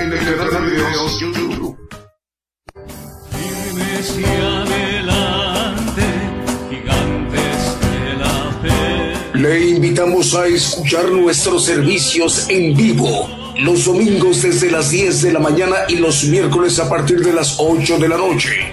En el canal de videos YouTube. Le invitamos a escuchar nuestros servicios en vivo los domingos desde las 10 de la mañana y los miércoles a partir de las 8 de la noche.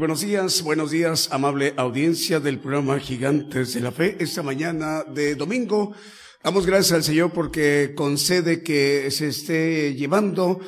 Buenos días, buenos días, amable audiencia del programa Gigantes de la Fe. Esta mañana de domingo, damos gracias al Señor porque concede que se esté llevando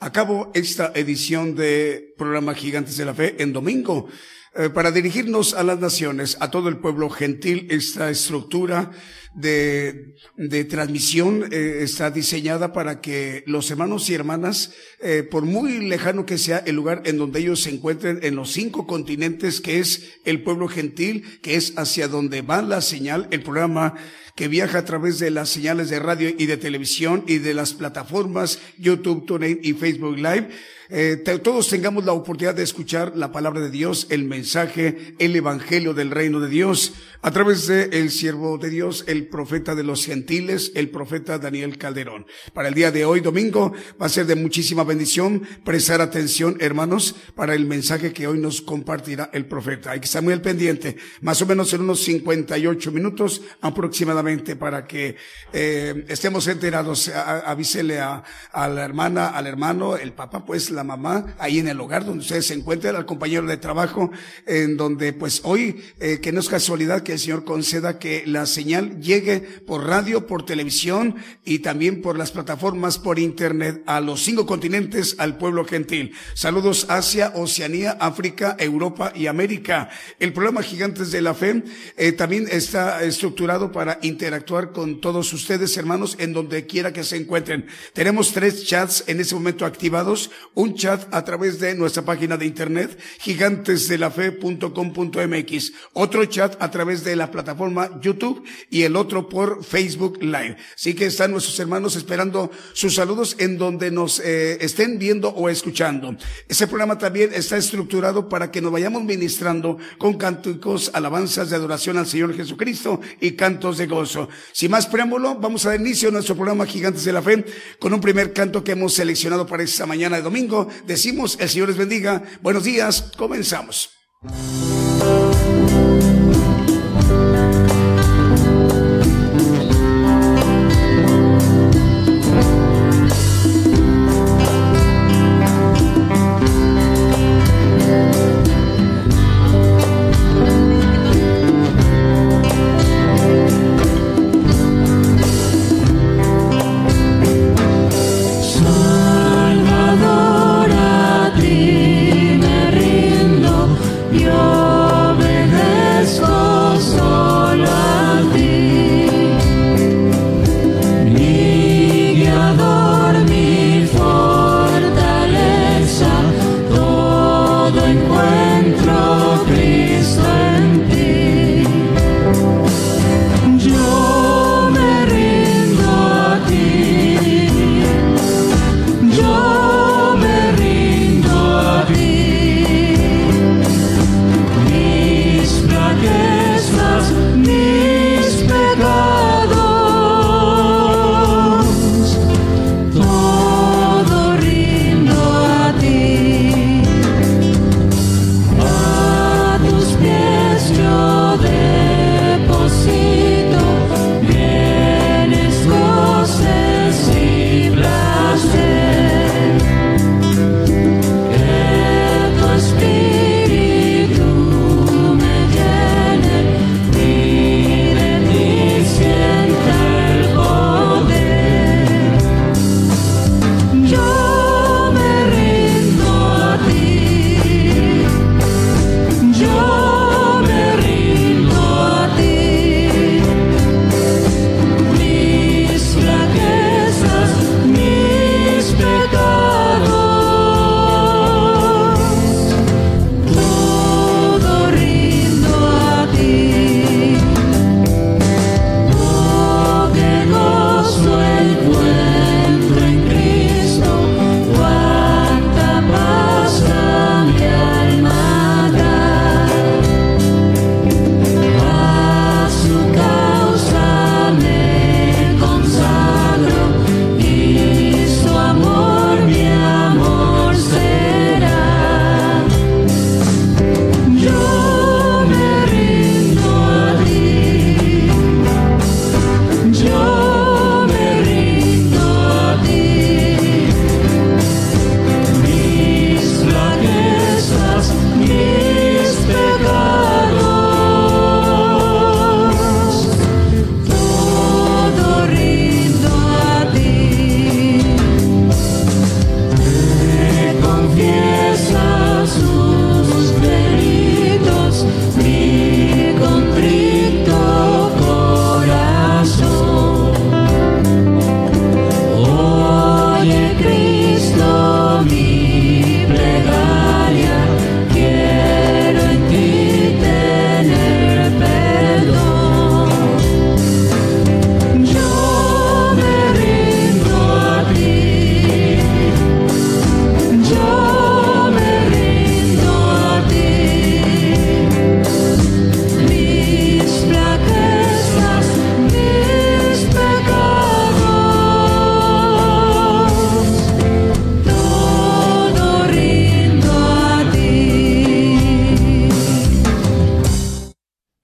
a cabo esta edición de programa Gigantes de la Fe en domingo. Eh, para dirigirnos a las naciones, a todo el pueblo gentil, esta estructura de, de transmisión eh, está diseñada para que los hermanos y hermanas, eh, por muy lejano que sea el lugar en donde ellos se encuentren en los cinco continentes, que es el pueblo gentil, que es hacia donde va la señal, el programa que viaja a través de las señales de radio y de televisión y de las plataformas YouTube, TuneIn y Facebook Live, eh, todos tengamos la oportunidad de escuchar la palabra de Dios, el mensaje, el evangelio del reino de Dios, a través de el siervo de Dios, el profeta de los gentiles, el profeta Daniel Calderón. Para el día de hoy, domingo, va a ser de muchísima bendición prestar atención, hermanos, para el mensaje que hoy nos compartirá el profeta. Hay que estar muy al pendiente, más o menos en unos 58 minutos aproximadamente, para que eh, estemos enterados. avísele a, a la hermana, al hermano, el papá, pues, la mamá, ahí en el hogar donde ustedes se encuentran, al compañero de trabajo, en donde pues hoy, eh, que no es casualidad que el Señor conceda que la señal llegue por radio, por televisión y también por las plataformas por internet a los cinco continentes, al pueblo gentil. Saludos Asia, Oceanía, África, Europa y América. El programa Gigantes de la Fe eh, también está estructurado para interactuar con todos ustedes, hermanos, en donde quiera que se encuentren. Tenemos tres chats en ese momento activados. Un un chat a través de nuestra página de internet gigantesdelafe.com.mx, otro chat a través de la plataforma YouTube y el otro por Facebook Live. Así que están nuestros hermanos esperando sus saludos en donde nos eh, estén viendo o escuchando. Ese programa también está estructurado para que nos vayamos ministrando con cánticos, alabanzas de adoración al Señor Jesucristo y cantos de gozo. Sin más preámbulo, vamos a dar inicio a nuestro programa Gigantes de la Fe con un primer canto que hemos seleccionado para esta mañana de domingo decimos, el Señor les bendiga. Buenos días, comenzamos.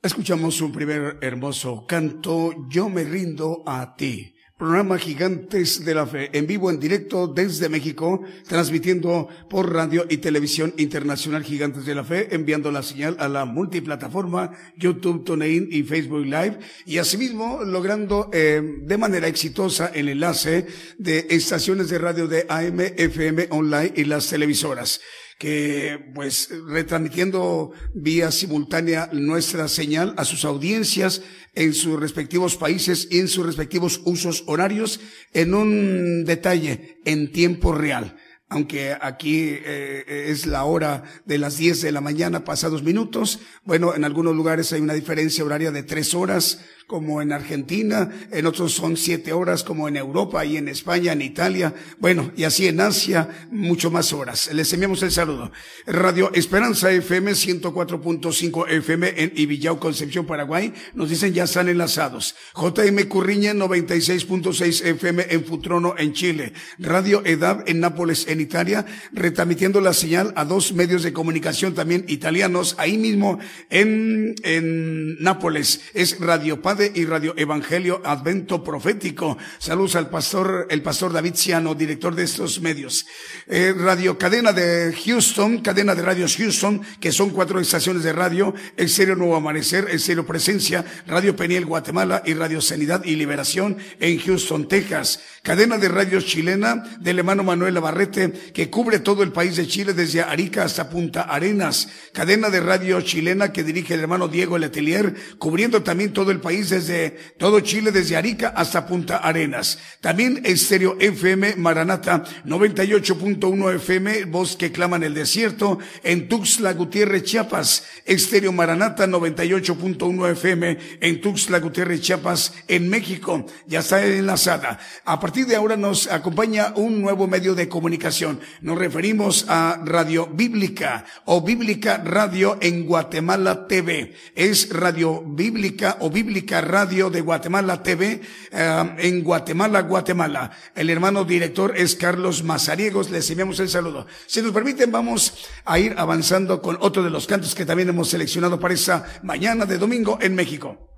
Escuchamos un primer hermoso canto, Yo me rindo a ti. Programa Gigantes de la Fe, en vivo, en directo desde México, transmitiendo por radio y televisión internacional Gigantes de la Fe, enviando la señal a la multiplataforma YouTube, TuneIn y Facebook Live, y asimismo logrando eh, de manera exitosa el enlace de estaciones de radio de AM, FM, online y las televisoras que pues retransmitiendo vía simultánea nuestra señal a sus audiencias en sus respectivos países y en sus respectivos usos horarios en un detalle en tiempo real aunque aquí eh, es la hora de las 10 de la mañana pasados minutos. Bueno, en algunos lugares hay una diferencia horaria de tres horas como en Argentina, en otros son siete horas como en Europa y en España, en Italia, bueno, y así en Asia, mucho más horas. Les enviamos el saludo. Radio Esperanza FM 104.5 FM en Ibillau, Concepción, Paraguay, nos dicen ya están enlazados. JM Curriña 96.6 FM en Futrono, en Chile. Radio EDAB en Nápoles, en Italia, retransmitiendo la señal a dos medios de comunicación también italianos, ahí mismo en, en Nápoles. Es Radio Paz y Radio Evangelio Advento Profético. Saludos al pastor, el pastor David Ciano, director de estos medios. Eh, radio Cadena de Houston, cadena de radios Houston, que son cuatro estaciones de radio, El Serio Nuevo Amanecer, El Serio Presencia, Radio Peniel Guatemala y Radio Sanidad y Liberación en Houston, Texas. Cadena de radios chilena del hermano Manuel Abarrete, que cubre todo el país de Chile desde Arica hasta Punta Arenas. Cadena de radio chilena que dirige el hermano Diego Letelier, cubriendo también todo el país desde todo Chile, desde Arica hasta Punta Arenas. También Estéreo FM Maranata 98.1 FM, voz que clama en el desierto, en Tuxtla Gutiérrez, Chiapas. Estéreo Maranata 98.1 FM en Tuxtla Gutiérrez, Chiapas, en México. Ya está enlazada. A partir de ahora nos acompaña un nuevo medio de comunicación. Nos referimos a Radio Bíblica o Bíblica Radio en Guatemala TV. Es Radio Bíblica o Bíblica Radio de Guatemala TV eh, en Guatemala, Guatemala. El hermano director es Carlos Mazariegos. Les enviamos el saludo. Si nos permiten, vamos a ir avanzando con otro de los cantos que también hemos seleccionado para esta mañana de domingo en México.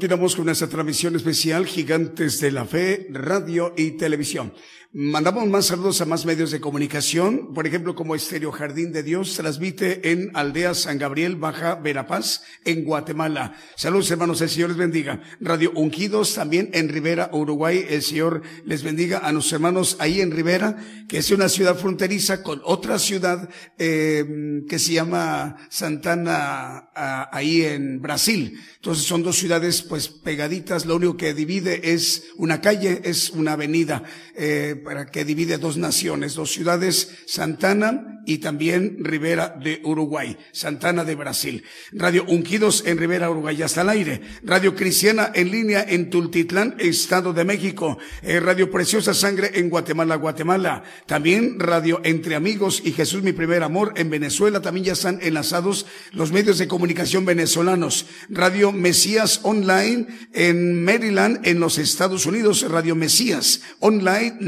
Continuamos con nuestra transmisión especial Gigantes de la Fe, Radio y Televisión. Mandamos más saludos a más medios de comunicación, por ejemplo, como Estéreo Jardín de Dios, transmite en Aldea San Gabriel, Baja Verapaz, en Guatemala. Saludos hermanos, el Señor les bendiga. Radio Ungidos también en Rivera, Uruguay, el Señor les bendiga a nuestros hermanos ahí en Rivera, que es una ciudad fronteriza con otra ciudad eh, que se llama Santana, ahí en Brasil. Entonces son dos ciudades pues pegaditas, lo único que divide es una calle, es una avenida. Eh, para que divide dos naciones, dos ciudades, Santana y también Rivera de Uruguay, Santana de Brasil. Radio Unquidos en Rivera, Uruguay, hasta el aire. Radio Cristiana en línea en Tultitlán, Estado de México. Eh, Radio Preciosa Sangre en Guatemala, Guatemala. También Radio Entre Amigos y Jesús mi primer amor en Venezuela. También ya están enlazados los medios de comunicación venezolanos. Radio Mesías Online en Maryland, en los Estados Unidos. Radio Mesías Online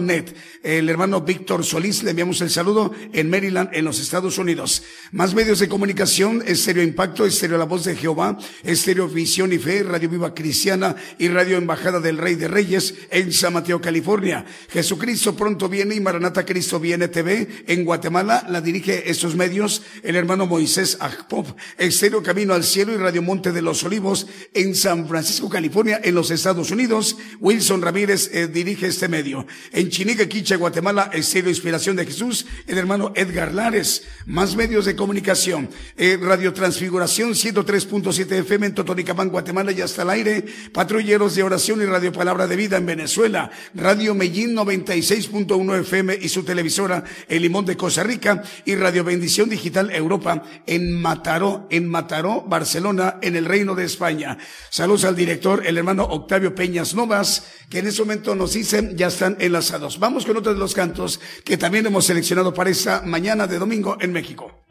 net. El hermano Víctor Solís, le enviamos el saludo en Maryland, en los Estados Unidos. Más medios de comunicación, Estéreo Impacto, Estéreo La Voz de Jehová, Estéreo Visión y Fe, Radio Viva Cristiana y Radio Embajada del Rey de Reyes en San Mateo, California. Jesucristo pronto viene y Maranata Cristo viene TV en Guatemala, la dirige estos medios el hermano Moisés Agpop, Estéreo Camino al Cielo y Radio Monte de los Olivos en San Francisco, California, en los Estados Unidos. Wilson Ramírez eh, dirige este medio. En Chinique, Quiche, Guatemala, Estéreo Inspiración de Jesús, Edgar Lares. Más medios de comunicación. Eh, Radio Transfiguración 103.7 FM en Totonicapán, Guatemala, y hasta el aire. Patrulleros de Oración y Radio Palabra de Vida en Venezuela. Radio Medellín 96.1 FM y su televisora El Limón de Costa Rica. Y Radio Bendición Digital Europa en Mataró, en Mataró, Barcelona, en el Reino de España. Saludos al director, el hermano Octavio Peñas Novas, que en este momento nos dice, ya están enlazados. Vamos con otro de los cantos que también hemos seleccionado para mañana de domingo en México.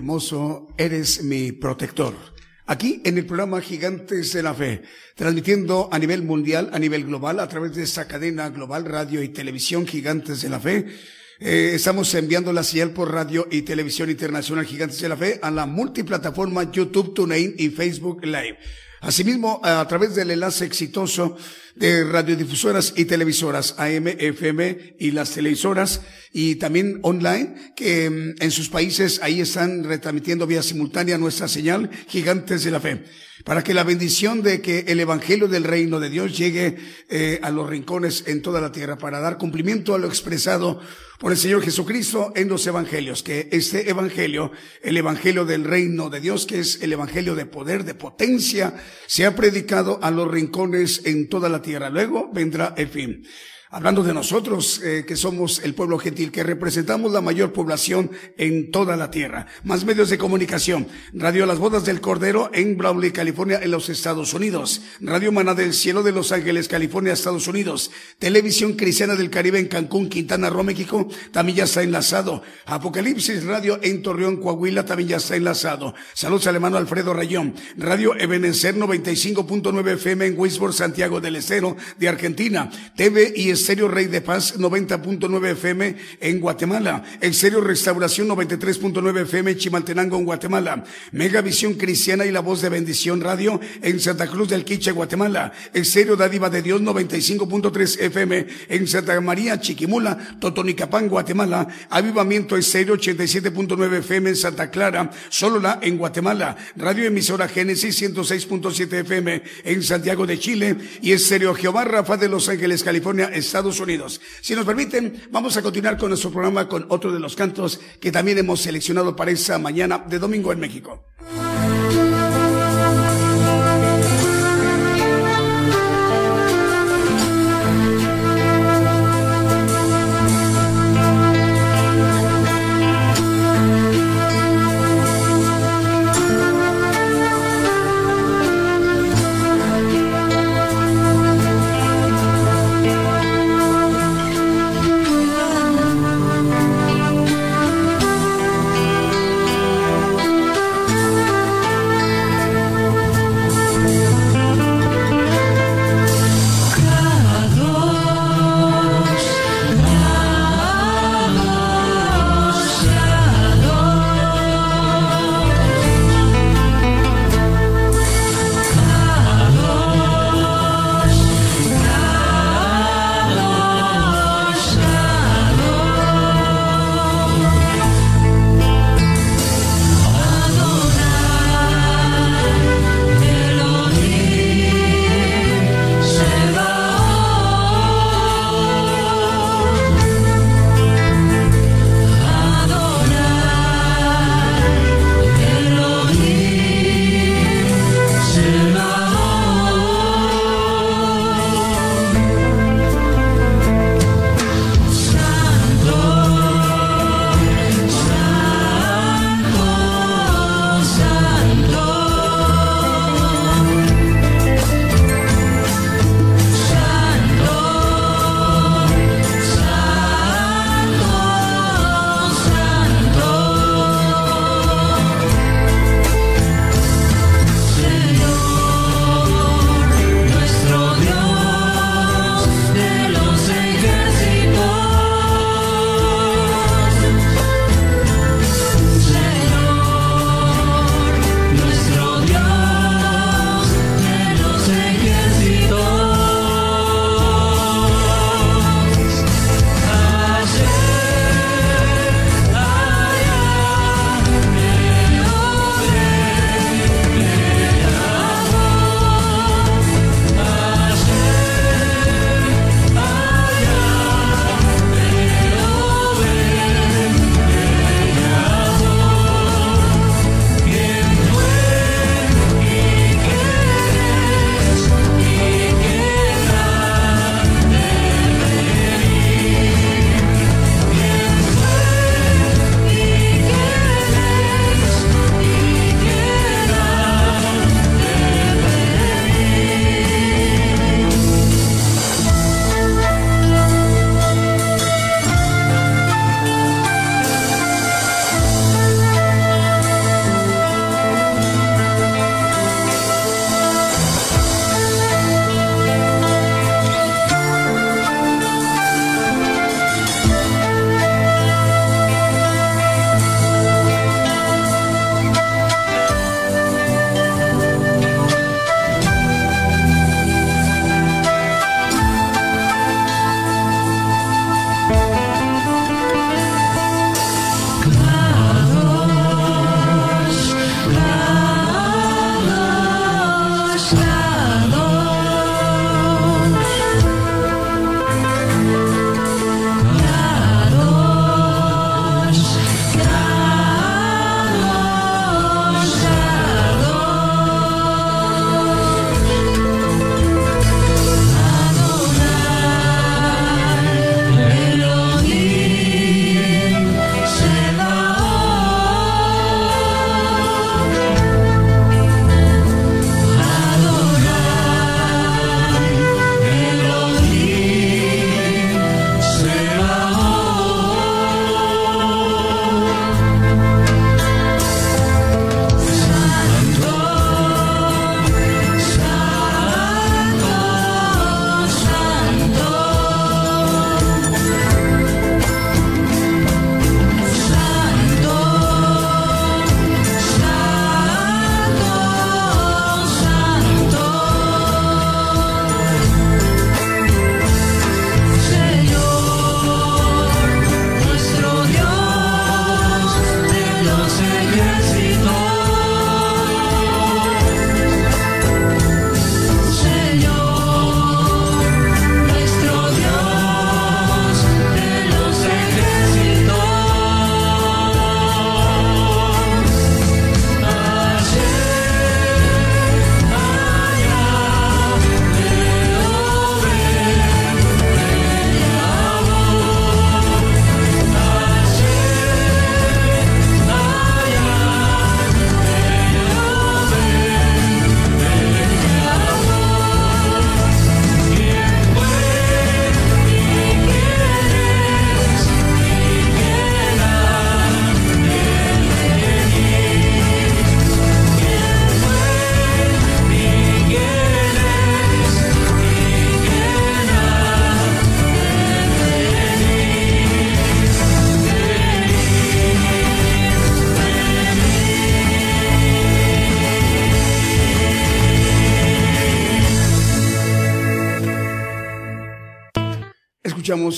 Hermoso, Eres mi protector. Aquí en el programa Gigantes de la Fe, transmitiendo a nivel mundial, a nivel global, a través de esta cadena global, radio y televisión Gigantes de la Fe. Eh, estamos enviando la señal por radio y televisión internacional Gigantes de la Fe a la multiplataforma YouTube, TuneIn y Facebook Live. Asimismo, a través del enlace exitoso de radiodifusoras y televisoras AM, FM y las televisoras y también online que mm, en sus países ahí están retransmitiendo vía simultánea nuestra señal Gigantes de la Fe para que la bendición de que el Evangelio del Reino de Dios llegue eh, a los rincones en toda la tierra para dar cumplimiento a lo expresado por el Señor Jesucristo en los evangelios, que este evangelio, el evangelio del reino de Dios, que es el evangelio de poder, de potencia, se ha predicado a los rincones en toda la tierra. Luego vendrá el fin hablando de nosotros, eh, que somos el pueblo gentil, que representamos la mayor población en toda la tierra. Más medios de comunicación. Radio Las Bodas del Cordero en Brawley, California, en los Estados Unidos. Radio Maná del Cielo de Los Ángeles, California, Estados Unidos. Televisión Cristiana del Caribe en Cancún, Quintana Roo, México, también ya está enlazado. Apocalipsis Radio en Torreón, Coahuila, también ya está enlazado. Saludos al hermano Alfredo Rayón. Radio Ebenezer 95.9 FM en Wisborne, Santiago del Estero, de Argentina. TV y Estéreo Rey de Paz 90.9 FM en Guatemala, Estéreo Restauración 93.9 FM Chimaltenango en Guatemala, Megavisión Cristiana y La Voz de Bendición Radio en Santa Cruz del Quiche, Guatemala, Estéreo Dádiva de Dios 95.3 FM en Santa María Chiquimula, Totonicapán, Guatemala, Avivamiento Estéreo 87.9 FM en Santa Clara, Solola en Guatemala, Radio Emisora Génesis 106.7 FM en Santiago de Chile. Y Estéreo Jehová Rafa de Los Ángeles, California, Estados Unidos. Si nos permiten, vamos a continuar con nuestro programa con otro de los cantos que también hemos seleccionado para esa mañana de domingo en México.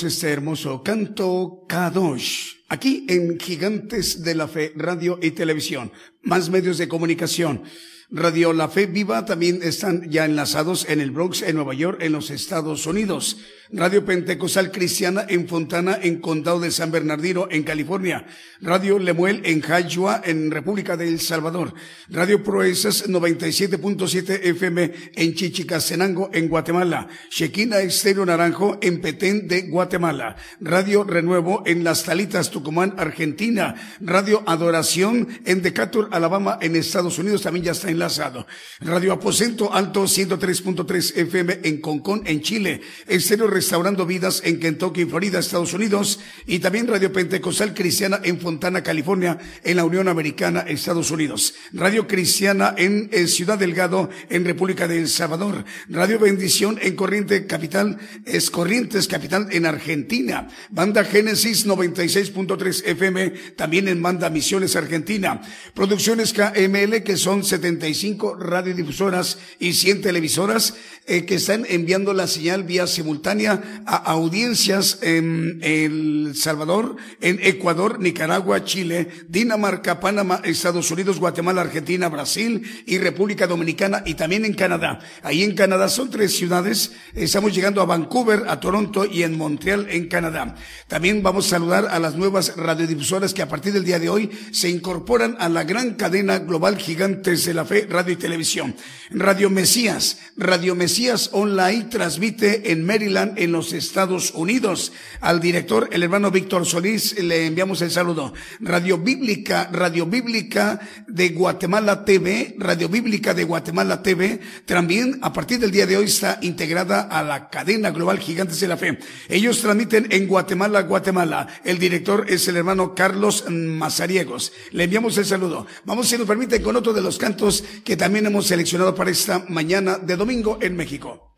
Este hermoso canto Kadosh, aquí en Gigantes de la Fe, Radio y Televisión, más medios de comunicación. Radio La Fe Viva también están ya enlazados en el Bronx, en Nueva York, en los Estados Unidos. Radio Pentecostal Cristiana en Fontana, en Condado de San Bernardino, en California. Radio Lemuel en Jayua, en República de El Salvador. Radio Proezas 97.7 FM en Chichicastenango, en Guatemala. Shequina Estéreo Naranjo en Petén de Guatemala. Radio Renuevo en Las Talitas, Tucumán, Argentina. Radio Adoración en Decatur, Alabama, en Estados Unidos, también ya está Radio Aposento Alto 103.3 FM en Concón, en Chile. Estéreo Restaurando Vidas en Kentucky, Florida, Estados Unidos, y también Radio Pentecostal Cristiana en Fontana, California, en la Unión Americana, Estados Unidos. Radio Cristiana en, Ciudad Delgado, en República de El Salvador. Radio Bendición en Corriente Capital, es Corrientes Capital en Argentina. Banda Génesis 96.3 FM, también en Banda Misiones Argentina. Producciones KML, que son 75 radiodifusoras y 100 televisoras, eh, que están enviando la señal vía simultánea a audiencias en El Salvador, en Ecuador, Nicaragua, Chile, Dinamarca, Panamá, Estados Unidos, Guatemala, Argentina, Brasil y República Dominicana y también en Canadá. Ahí en Canadá son tres ciudades. Estamos llegando a Vancouver, a Toronto y en Montreal, en Canadá. También vamos a saludar a las nuevas radiodifusoras que a partir del día de hoy se incorporan a la gran cadena global Gigantes de la Radio y Televisión. Radio Mesías, Radio Mesías Online transmite en Maryland, en los Estados Unidos. Al director, el hermano Víctor Solís, le enviamos el saludo. Radio Bíblica, Radio Bíblica de Guatemala TV, Radio Bíblica de Guatemala TV, también a partir del día de hoy está integrada a la cadena global Gigantes de la Fe. Ellos transmiten en Guatemala, Guatemala. El director es el hermano Carlos Mazariegos. Le enviamos el saludo. Vamos, si nos permite, con otro de los cantos que también hemos seleccionado para esta mañana de domingo en México.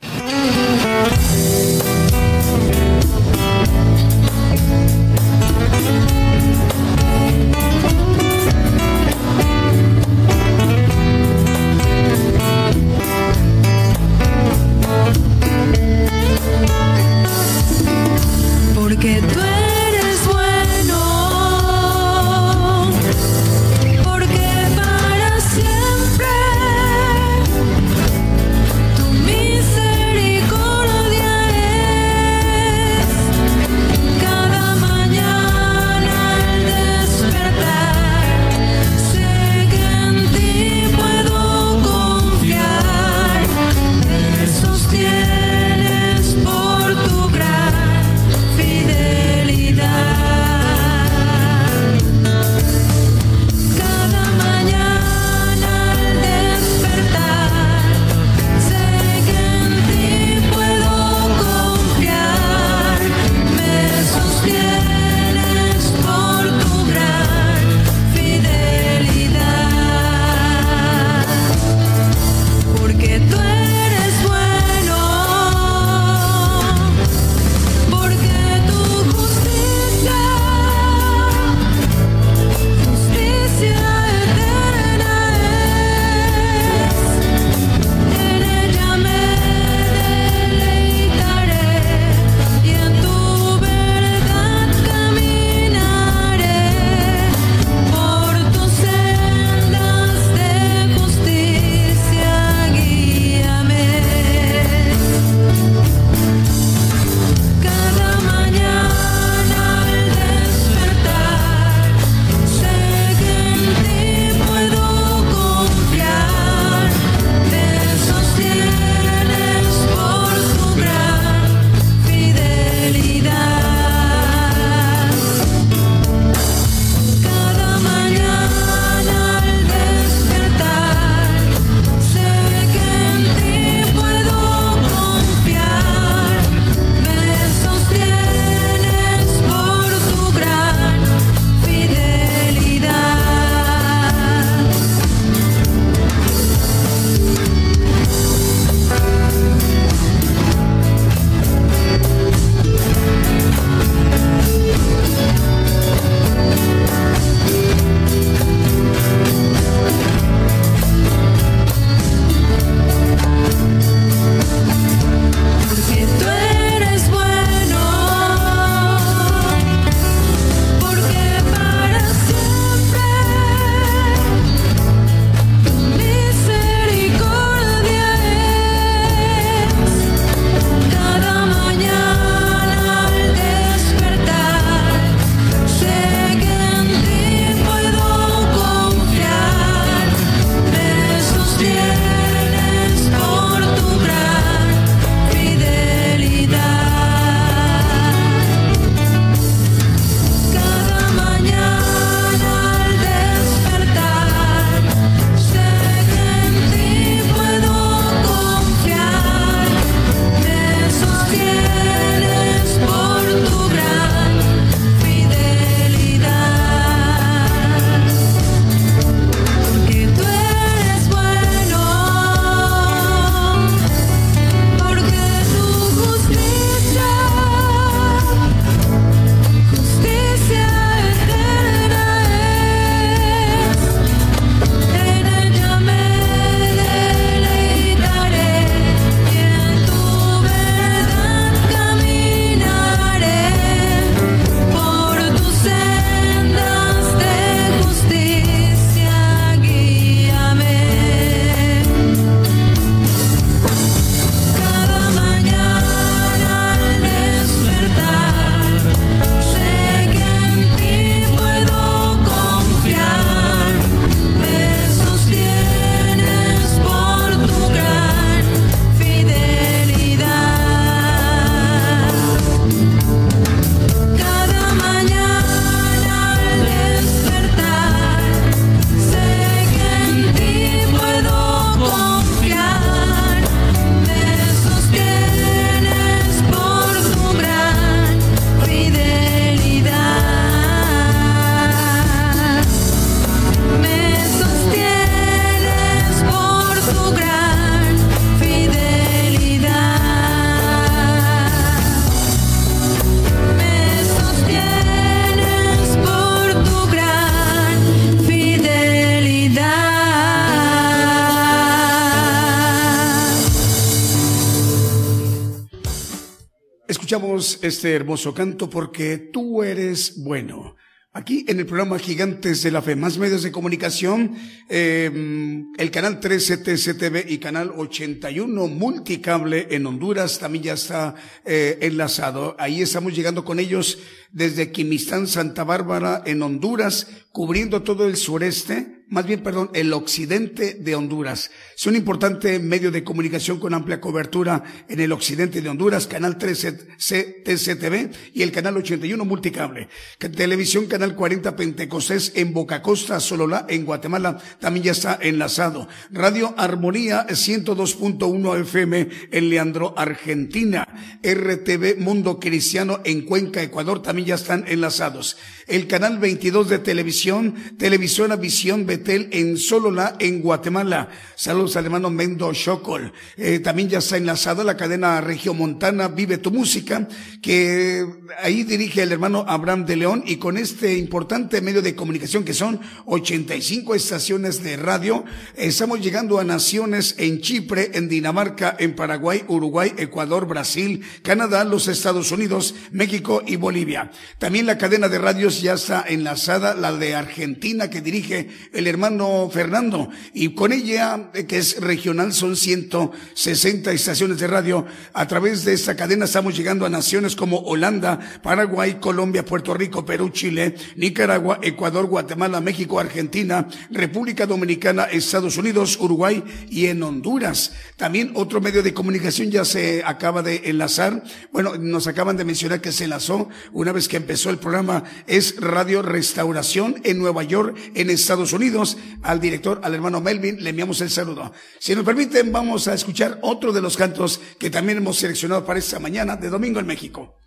Este hermoso canto porque tú eres bueno. Aquí en el programa Gigantes de la Fe, más medios de comunicación, em, el canal 13 TCTV y canal 81 Multicable en Honduras también ya está eh, enlazado. Ahí estamos llegando con ellos desde Quimistán, Santa Bárbara en Honduras, cubriendo todo el sureste más bien, perdón, el occidente de Honduras. Es un importante medio de comunicación con amplia cobertura en el occidente de Honduras, Canal 13 TCTV y el Canal 81 Multicable. Televisión Canal 40 Pentecostés en Boca Costa, Sololá, en Guatemala, también ya está enlazado. Radio Armonía 102.1 FM en Leandro, Argentina. RTV Mundo Cristiano en Cuenca, Ecuador, también ya están enlazados. El Canal 22 de Televisión, Televisión a Visión Betel en Solola, en Guatemala. Saludos al hermano Mendo Chocol. Eh, también ya está enlazada la cadena Regiomontana Vive tu Música, que ahí dirige el hermano Abraham de León y con este importante medio de comunicación que son 85 estaciones de radio, estamos llegando a naciones en Chipre, en Dinamarca, en Paraguay, Uruguay, Ecuador, Brasil, Canadá, los Estados Unidos, México y Bolivia. También la cadena de radios ya está enlazada, la de Argentina que dirige el hermano Fernando. Y con ella, eh, que es regional, son 160 estaciones de radio. A través de esta cadena estamos llegando a naciones como Holanda, Paraguay, Colombia, Puerto Rico, Perú, Chile, Nicaragua, Ecuador, Guatemala, México, Argentina, República Dominicana, Estados Unidos, Uruguay y en Honduras. También otro medio de comunicación ya se acaba de enlazar. Bueno, nos acaban de mencionar que se enlazó una vez que empezó el programa. Es Radio Restauración en Nueva York, en Estados Unidos al director, al hermano Melvin, le enviamos el saludo. Si nos permiten, vamos a escuchar otro de los cantos que también hemos seleccionado para esta mañana de domingo en México.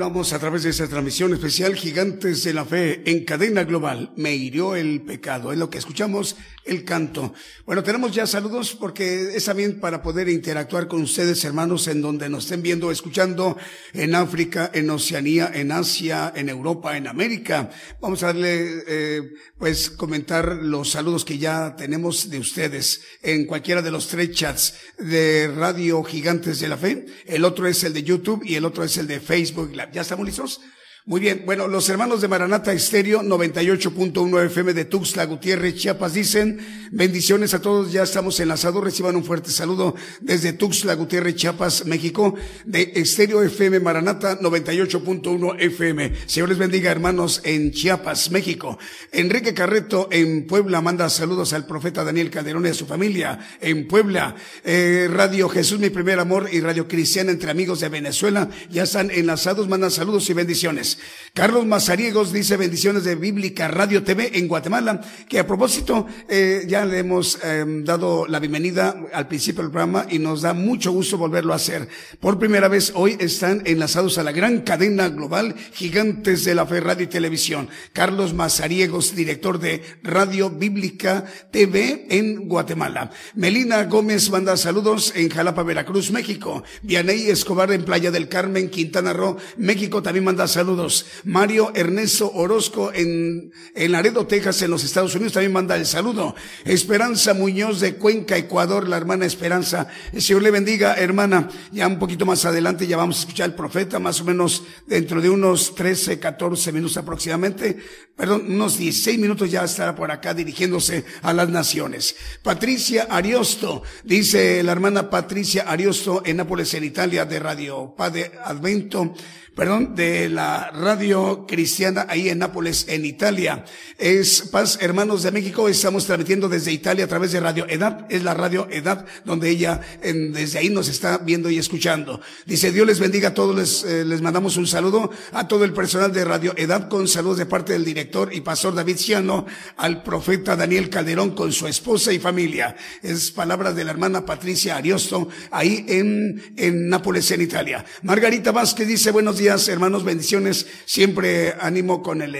Continuamos a través de esta transmisión especial Gigantes de la Fe en cadena global. Me hirió el pecado. Es lo que escuchamos, el canto. Bueno, tenemos ya saludos porque es también para poder interactuar con ustedes, hermanos, en donde nos estén viendo, escuchando en África, en Oceanía, en Asia, en Europa, en América. Vamos a darle, eh, pues, comentar los saludos que ya tenemos de ustedes en cualquiera de los tres chats de Radio Gigantes de la Fe. El otro es el de YouTube y el otro es el de Facebook. ¿Ya estamos listos? Muy bien, bueno, los hermanos de Maranata Estéreo 98.1 FM de Tuxtla Gutiérrez, Chiapas dicen, bendiciones a todos, ya estamos enlazados, reciban un fuerte saludo desde Tuxtla Gutiérrez, Chiapas, México, de Estéreo FM Maranata 98.1 FM. Señor les bendiga, hermanos, en Chiapas, México. Enrique Carreto en Puebla manda saludos al profeta Daniel Calderón y a su familia en Puebla. Eh, Radio Jesús, mi primer amor y Radio Cristiana entre amigos de Venezuela ya están enlazados, mandan saludos y bendiciones. Carlos Mazariegos dice bendiciones de Bíblica Radio TV en Guatemala, que a propósito eh, ya le hemos em, dado la bienvenida al principio del programa y nos da mucho gusto volverlo a hacer. Por primera vez hoy están enlazados a la gran cadena global Gigantes de la Fe Radio y Televisión. Carlos Mazariegos, director de Radio Bíblica TV en Guatemala. Melina Gómez manda saludos en Jalapa, Veracruz, México. Vianey Escobar en Playa del Carmen, Quintana Roo, México también manda saludos Mario Ernesto Orozco en, en Laredo, Texas, en los Estados Unidos, también manda el saludo. Esperanza Muñoz de Cuenca, Ecuador, la hermana Esperanza. El Señor le bendiga, hermana. Ya un poquito más adelante ya vamos a escuchar al profeta, más o menos dentro de unos 13, 14 minutos aproximadamente. Perdón, unos 16 minutos ya estará por acá dirigiéndose a las naciones. Patricia Ariosto, dice la hermana Patricia Ariosto en Nápoles, en Italia, de Radio Padre Advento perdón, de la radio cristiana ahí en Nápoles, en Italia. Es Paz Hermanos de México, estamos transmitiendo desde Italia a través de Radio Edad, es la radio Edad, donde ella en, desde ahí nos está viendo y escuchando. Dice, Dios les bendiga a todos, les, eh, les mandamos un saludo a todo el personal de Radio Edad con saludos de parte del director y pastor David Ciano, al profeta Daniel Calderón con su esposa y familia. Es palabra de la hermana Patricia Ariosto, ahí en, en Nápoles, en Italia. Margarita Vázquez dice, buenos días, hermanos, bendiciones. Siempre ánimo con el,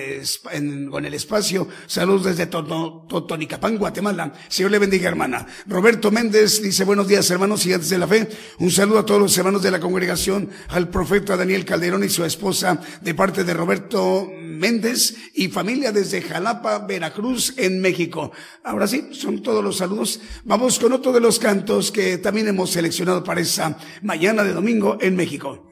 con el espacio. Saludos desde Totonicapán, Guatemala. Señor le bendiga, hermana. Roberto Méndez dice, buenos días, hermanos, y de la fe. Un saludo a todos los hermanos de la congregación, al profeta Daniel Calderón y su esposa, de parte de Roberto Méndez y familia desde Jalapa, Veracruz, en México. Ahora sí, son todos los saludos. Vamos con otro de los cantos que también hemos seleccionado para esa mañana de domingo en México.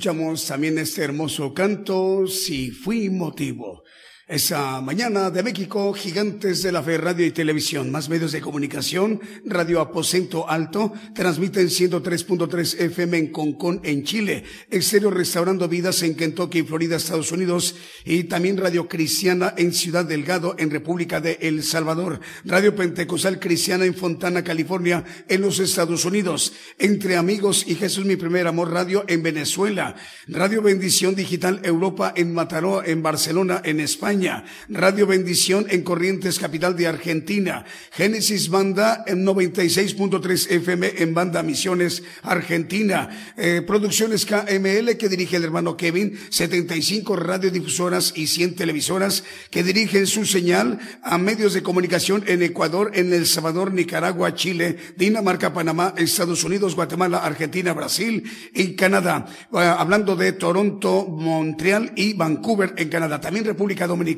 Escuchamos también este hermoso canto, Si fui motivo. Esa mañana de México, Gigantes de la Fe, Radio y Televisión, más medios de comunicación, Radio Aposento Alto, transmiten 103.3 FM en Concón, en Chile, Exterior Restaurando Vidas en Kentucky, Florida, Estados Unidos, y también Radio Cristiana en Ciudad Delgado, en República de El Salvador, Radio Pentecostal Cristiana en Fontana, California, en los Estados Unidos, Entre Amigos y Jesús Mi Primer Amor Radio en Venezuela, Radio Bendición Digital Europa en Mataró, en Barcelona, en España, Radio Bendición en Corrientes, capital de Argentina, Génesis Banda en 96.3 FM en Banda Misiones, Argentina, eh, Producciones KML que dirige el hermano Kevin, 75 radiodifusoras y 100 televisoras que dirigen su señal a medios de comunicación en Ecuador, en El Salvador, Nicaragua, Chile, Dinamarca, Panamá, Estados Unidos, Guatemala, Argentina, Brasil y Canadá. Eh, hablando de Toronto, Montreal y Vancouver en Canadá. También República Dominicana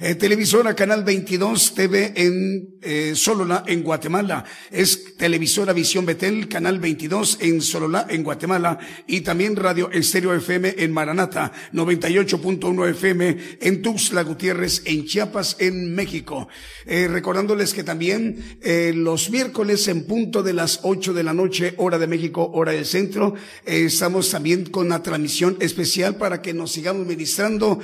eh, televisora Canal 22 TV en eh, en Guatemala. Es televisora Visión Betel, Canal 22 en Solola, en Guatemala. Y también Radio Estéreo FM en Maranata, 98.1 FM en Tuxtla Gutiérrez, en Chiapas, en México. Eh, recordándoles que también eh, los miércoles en punto de las 8 de la noche, hora de México, hora del centro, estamos también con una transmisión especial para que nos sigamos ministrando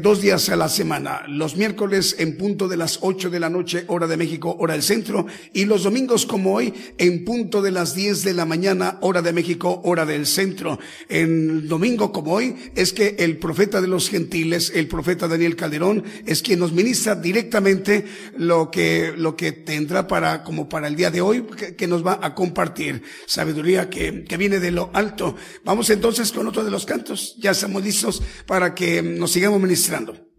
dos días a la semana. Los miércoles en punto de las 8 de la noche, hora de México, hora del centro. Y los domingos como hoy en punto de las 10 de la mañana, hora de México, hora del centro. En domingo como hoy es que el profeta de los gentiles, el profeta Daniel Calderón, es quien nos ministra directamente lo que, lo que tendrá para, como para el día de hoy, que, nos va a compartir. Sabiduría que, que viene de lo alto. Vamos entonces con otro de los cantos. Ya estamos listos para que nos sigamos ministrando.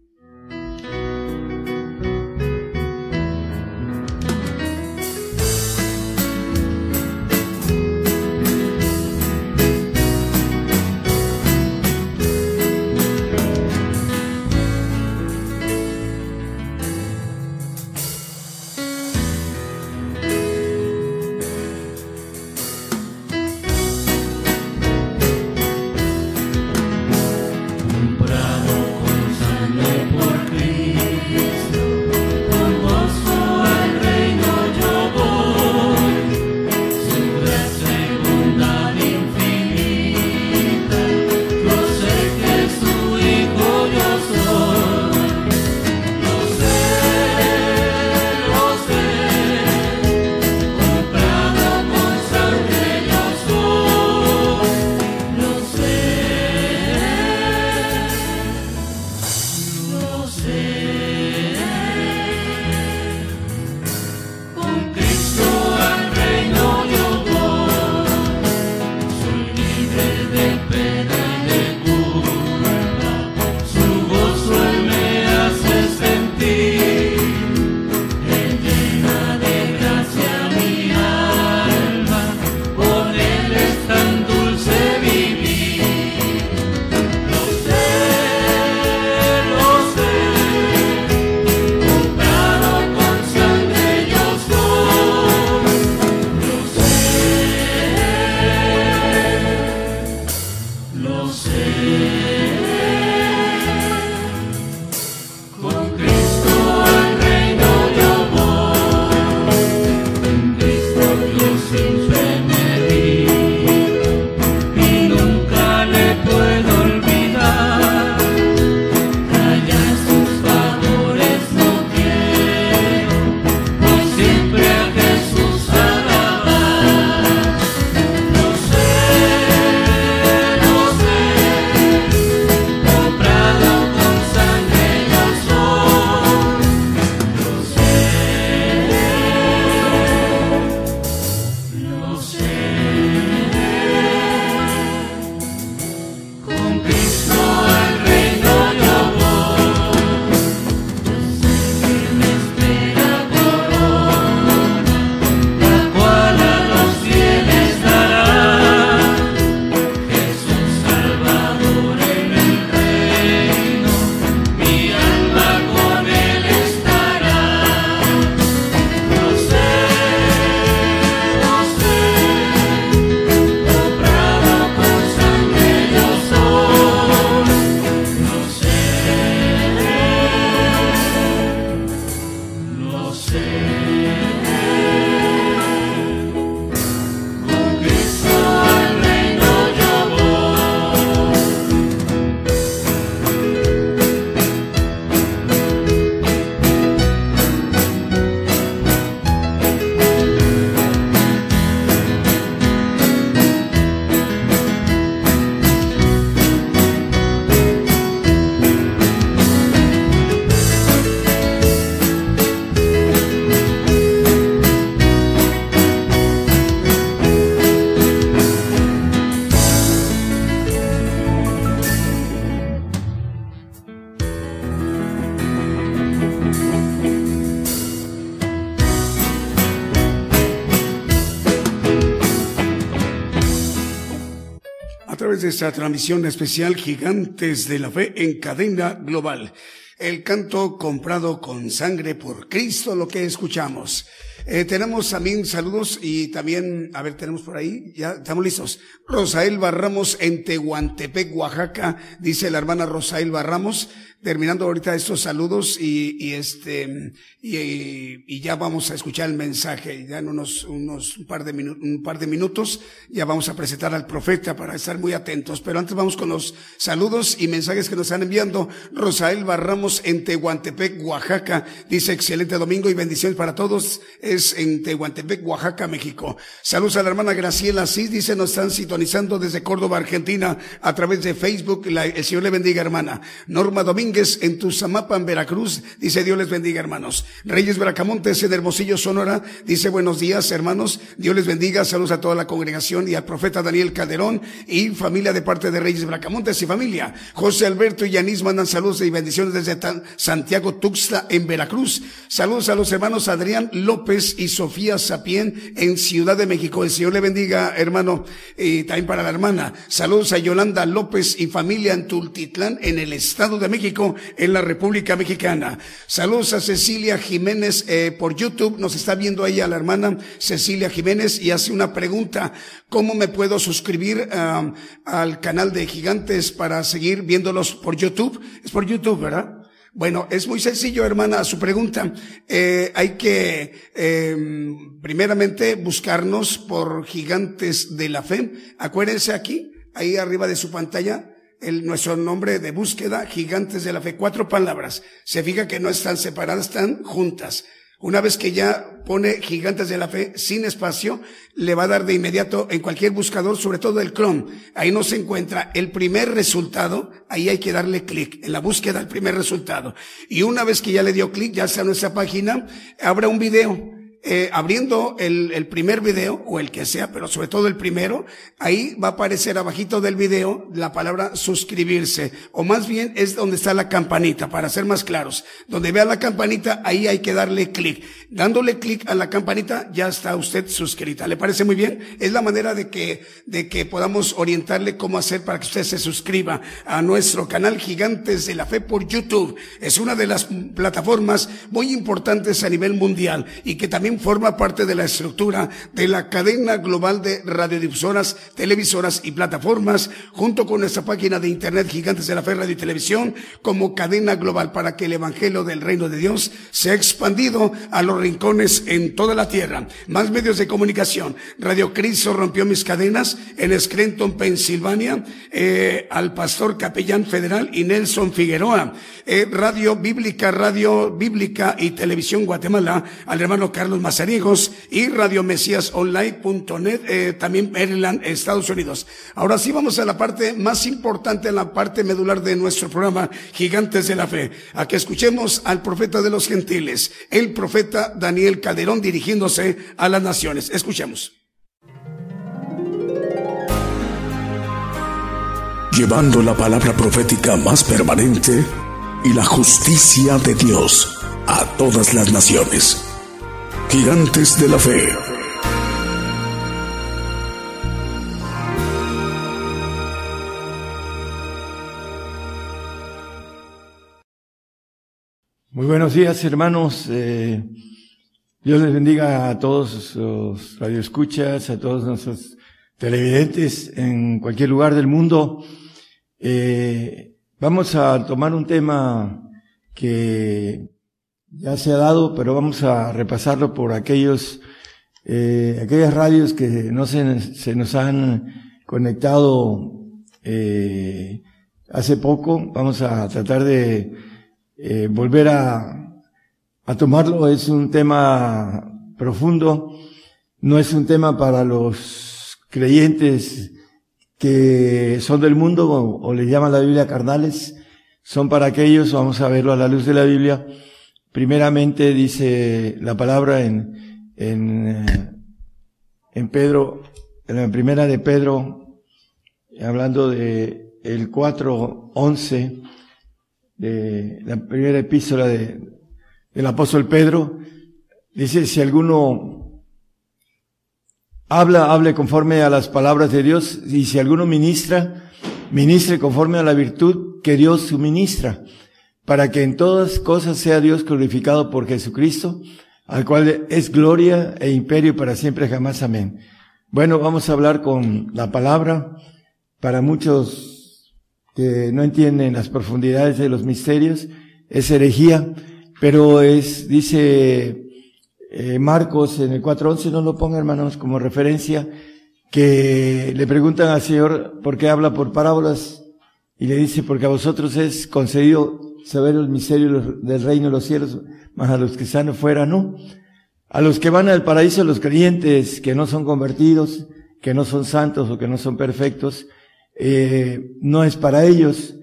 De esta transmisión especial Gigantes de la Fe en cadena global. El canto comprado con sangre por Cristo, lo que escuchamos. Eh, tenemos también saludos y también, a ver, tenemos por ahí, ya estamos listos. Rosael Barramos en Tehuantepec, Oaxaca, dice la hermana Rosael Barramos terminando ahorita estos saludos y, y este y, y, ya vamos a escuchar el mensaje. Ya en unos, unos un par de minutos, un par de minutos ya vamos a presentar al profeta para estar muy atentos. Pero antes vamos con los saludos y mensajes que nos están enviando. Rosael Barramos en Tehuantepec, Oaxaca. Dice excelente domingo y bendiciones para todos. Es en Tehuantepec, Oaxaca, México. Saludos a la hermana Graciela Sí, dice nos están sintonizando desde Córdoba, Argentina, a través de Facebook. La, el Señor le bendiga, hermana. Norma Domínguez en Tuzamapan, Veracruz. Dice Dios les bendiga, hermanos. Reyes Bracamontes en Hermosillo, Sonora. Dice buenos días, hermanos. Dios les bendiga. Saludos a toda la congregación y al profeta Daniel Calderón y familia de parte de Reyes Bracamontes y familia. José Alberto y Yanis mandan saludos y bendiciones desde Santiago Tuxtla en Veracruz. Saludos a los hermanos Adrián López y Sofía Sapien en Ciudad de México. El Señor le bendiga, hermano, y para la hermana. Saludos a Yolanda López y familia en Tultitlán en el Estado de México en la República Mexicana. Saludos a Cecilia Jiménez eh, por YouTube. Nos está viendo ella la hermana Cecilia Jiménez y hace una pregunta. ¿Cómo me puedo suscribir al canal de Gigantes para seguir viéndolos por YouTube? Es por YouTube, ¿verdad? Bueno, es muy sencillo, hermana, su pregunta. Eh, hay que, eh, primeramente, buscarnos por Gigantes de la Fe. Acuérdense aquí, ahí arriba de su pantalla, el, nuestro nombre de búsqueda, Gigantes de la Fe. Cuatro palabras. Se fija que no están separadas, están juntas. Una vez que ya pone Gigantes de la Fe sin espacio, le va a dar de inmediato en cualquier buscador, sobre todo el Chrome. Ahí no se encuentra el primer resultado, ahí hay que darle clic en la búsqueda, el primer resultado. Y una vez que ya le dio clic, ya sea nuestra página, habrá un video eh, abriendo el, el, primer video, o el que sea, pero sobre todo el primero, ahí va a aparecer abajito del video la palabra suscribirse, o más bien es donde está la campanita, para ser más claros. Donde vea la campanita, ahí hay que darle clic. Dándole clic a la campanita, ya está usted suscrita. ¿Le parece muy bien? Es la manera de que, de que podamos orientarle cómo hacer para que usted se suscriba a nuestro canal Gigantes de la Fe por YouTube. Es una de las plataformas muy importantes a nivel mundial y que también forma parte de la estructura de la cadena global de radiodifusoras, televisoras y plataformas, junto con nuestra página de internet Gigantes de la Fe Radio Televisión, como cadena global para que el Evangelio del Reino de Dios sea expandido a los rincones en toda la tierra. Más medios de comunicación. Radio Cristo rompió mis cadenas en Scranton, Pensilvania, eh, al pastor capellán federal y Nelson Figueroa. Eh, Radio Bíblica, Radio Bíblica y Televisión Guatemala, al hermano Carlos Mazariegos y radiomesiasonline.net, eh, también Maryland, Estados Unidos. Ahora sí vamos a la parte más importante, la parte medular de nuestro programa, Gigantes de la Fe, a que escuchemos al profeta de los gentiles, el profeta Daniel Calderón dirigiéndose a las naciones. Escuchemos. Llevando la palabra profética más permanente y la justicia de Dios a todas las naciones. Gigantes de la Fe. Muy buenos días, hermanos. Eh, Dios les bendiga a todos los radioescuchas, a todos nuestros televidentes en cualquier lugar del mundo. Eh, vamos a tomar un tema que ya se ha dado, pero vamos a repasarlo por aquellos, eh, aquellas radios que no se, se nos han conectado eh, hace poco. Vamos a tratar de eh, volver a, a tomarlo. Es un tema profundo, no es un tema para los creyentes que son del mundo o, o le llaman la Biblia carnales, son para aquellos, vamos a verlo a la luz de la Biblia, Primeramente dice la palabra en, en, eh, en Pedro, en la primera de Pedro, hablando de el 4.11, de la primera epístola de, del apóstol Pedro, dice, si alguno habla, hable conforme a las palabras de Dios, y si alguno ministra, ministre conforme a la virtud que Dios suministra, para que en todas cosas sea Dios glorificado por Jesucristo, al cual es gloria e imperio para siempre jamás. Amén. Bueno, vamos a hablar con la palabra para muchos que no entienden las profundidades de los misterios, es herejía, pero es, dice eh, Marcos en el 4.11, no lo ponga hermanos como referencia, que le preguntan al Señor por qué habla por parábolas y le dice, porque a vosotros es concedido saber el misterio del reino de los cielos, más a los que están afuera no. A los que van al paraíso, los creyentes que no son convertidos, que no son santos o que no son perfectos, eh, no es para ellos,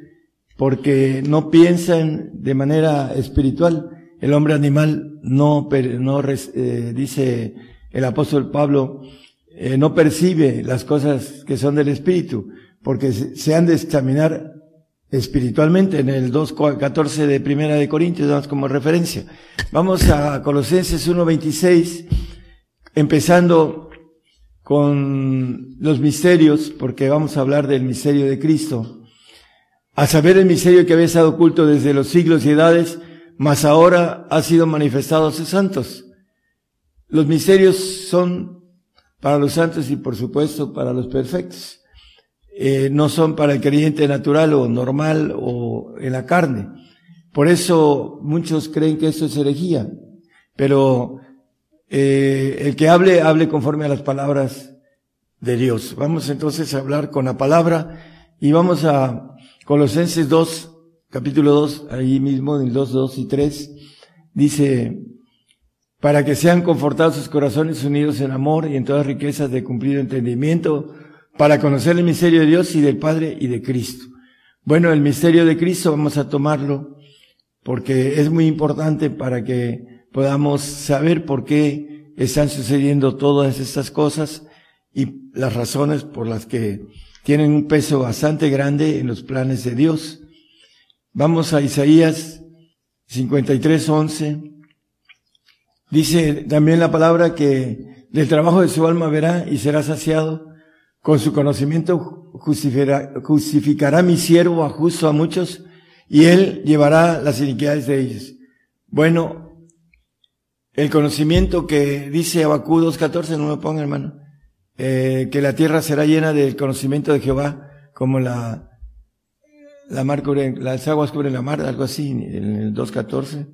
porque no piensan de manera espiritual. El hombre animal no, no eh, dice el apóstol Pablo, eh, no percibe las cosas que son del espíritu, porque se han de examinar espiritualmente en el 2.14 de Primera de Corintios, damos como referencia. Vamos a Colosenses 1.26, empezando con los misterios, porque vamos a hablar del misterio de Cristo. A saber el misterio que había estado oculto desde los siglos y edades, mas ahora ha sido manifestado a sus santos. Los misterios son para los santos y por supuesto para los perfectos. Eh, no son para el creyente natural o normal o en la carne. Por eso muchos creen que eso es herejía. Pero eh, el que hable, hable conforme a las palabras de Dios. Vamos entonces a hablar con la palabra y vamos a Colosenses 2, capítulo 2, ahí mismo en el 2, 2 y 3, dice, para que sean confortados sus corazones unidos en amor y en todas riquezas de cumplido entendimiento, para conocer el misterio de Dios y del Padre y de Cristo. Bueno, el misterio de Cristo vamos a tomarlo porque es muy importante para que podamos saber por qué están sucediendo todas estas cosas y las razones por las que tienen un peso bastante grande en los planes de Dios. Vamos a Isaías 53, 11. Dice también la palabra que del trabajo de su alma verá y será saciado. Con su conocimiento justificará, mi siervo a justo a muchos y él llevará las iniquidades de ellos. Bueno, el conocimiento que dice Abacú 2.14, no me ponga hermano, eh, que la tierra será llena del conocimiento de Jehová, como la, la mar cubre, las aguas cubren la mar, algo así, en el 2.14.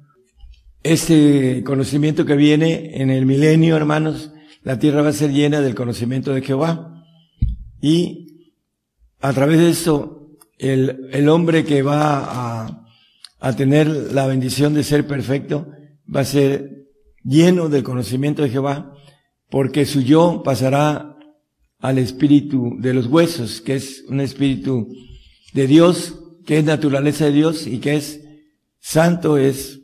Este conocimiento que viene en el milenio, hermanos, la tierra va a ser llena del conocimiento de Jehová. Y a través de eso, el, el hombre que va a, a tener la bendición de ser perfecto va a ser lleno del conocimiento de Jehová, porque su yo pasará al espíritu de los huesos, que es un espíritu de Dios, que es naturaleza de Dios y que es santo, es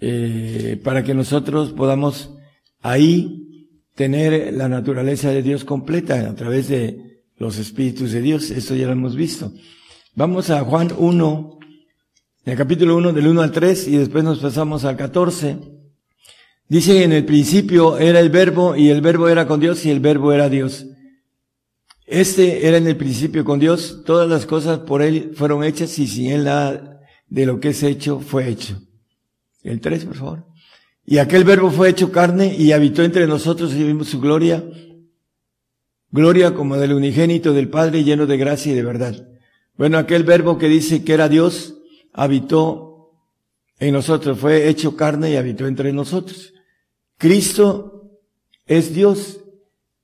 eh, para que nosotros podamos ahí tener la naturaleza de Dios completa a través de los espíritus de Dios. Eso ya lo hemos visto. Vamos a Juan 1, en el capítulo 1 del 1 al 3 y después nos pasamos al 14. Dice en el principio era el verbo y el verbo era con Dios y el verbo era Dios. Este era en el principio con Dios, todas las cosas por Él fueron hechas y sin Él nada de lo que es hecho fue hecho. El 3, por favor. Y aquel verbo fue hecho carne y habitó entre nosotros y vimos su gloria, gloria como del unigénito del Padre lleno de gracia y de verdad. Bueno, aquel verbo que dice que era Dios, habitó en nosotros, fue hecho carne y habitó entre nosotros. Cristo es Dios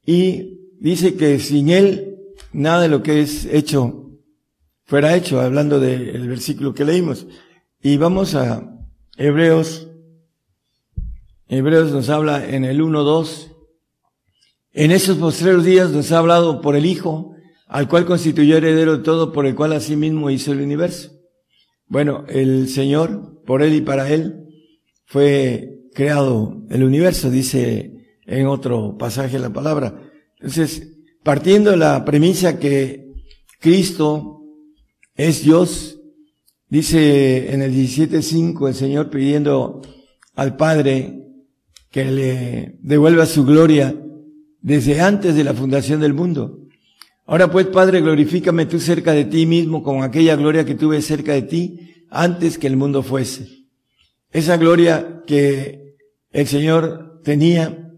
y dice que sin Él nada de lo que es hecho fuera hecho, hablando del versículo que leímos. Y vamos a Hebreos. Hebreos nos habla en el 1.2. En esos postreros días nos ha hablado por el Hijo, al cual constituyó heredero de todo, por el cual asimismo hizo el universo. Bueno, el Señor, por Él y para Él, fue creado el universo, dice en otro pasaje la palabra. Entonces, partiendo de la premisa que Cristo es Dios, dice en el 17.5 el Señor pidiendo al Padre que le devuelva su gloria desde antes de la fundación del mundo. Ahora pues, Padre, glorifícame tú cerca de ti mismo con aquella gloria que tuve cerca de ti antes que el mundo fuese. Esa gloria que el Señor tenía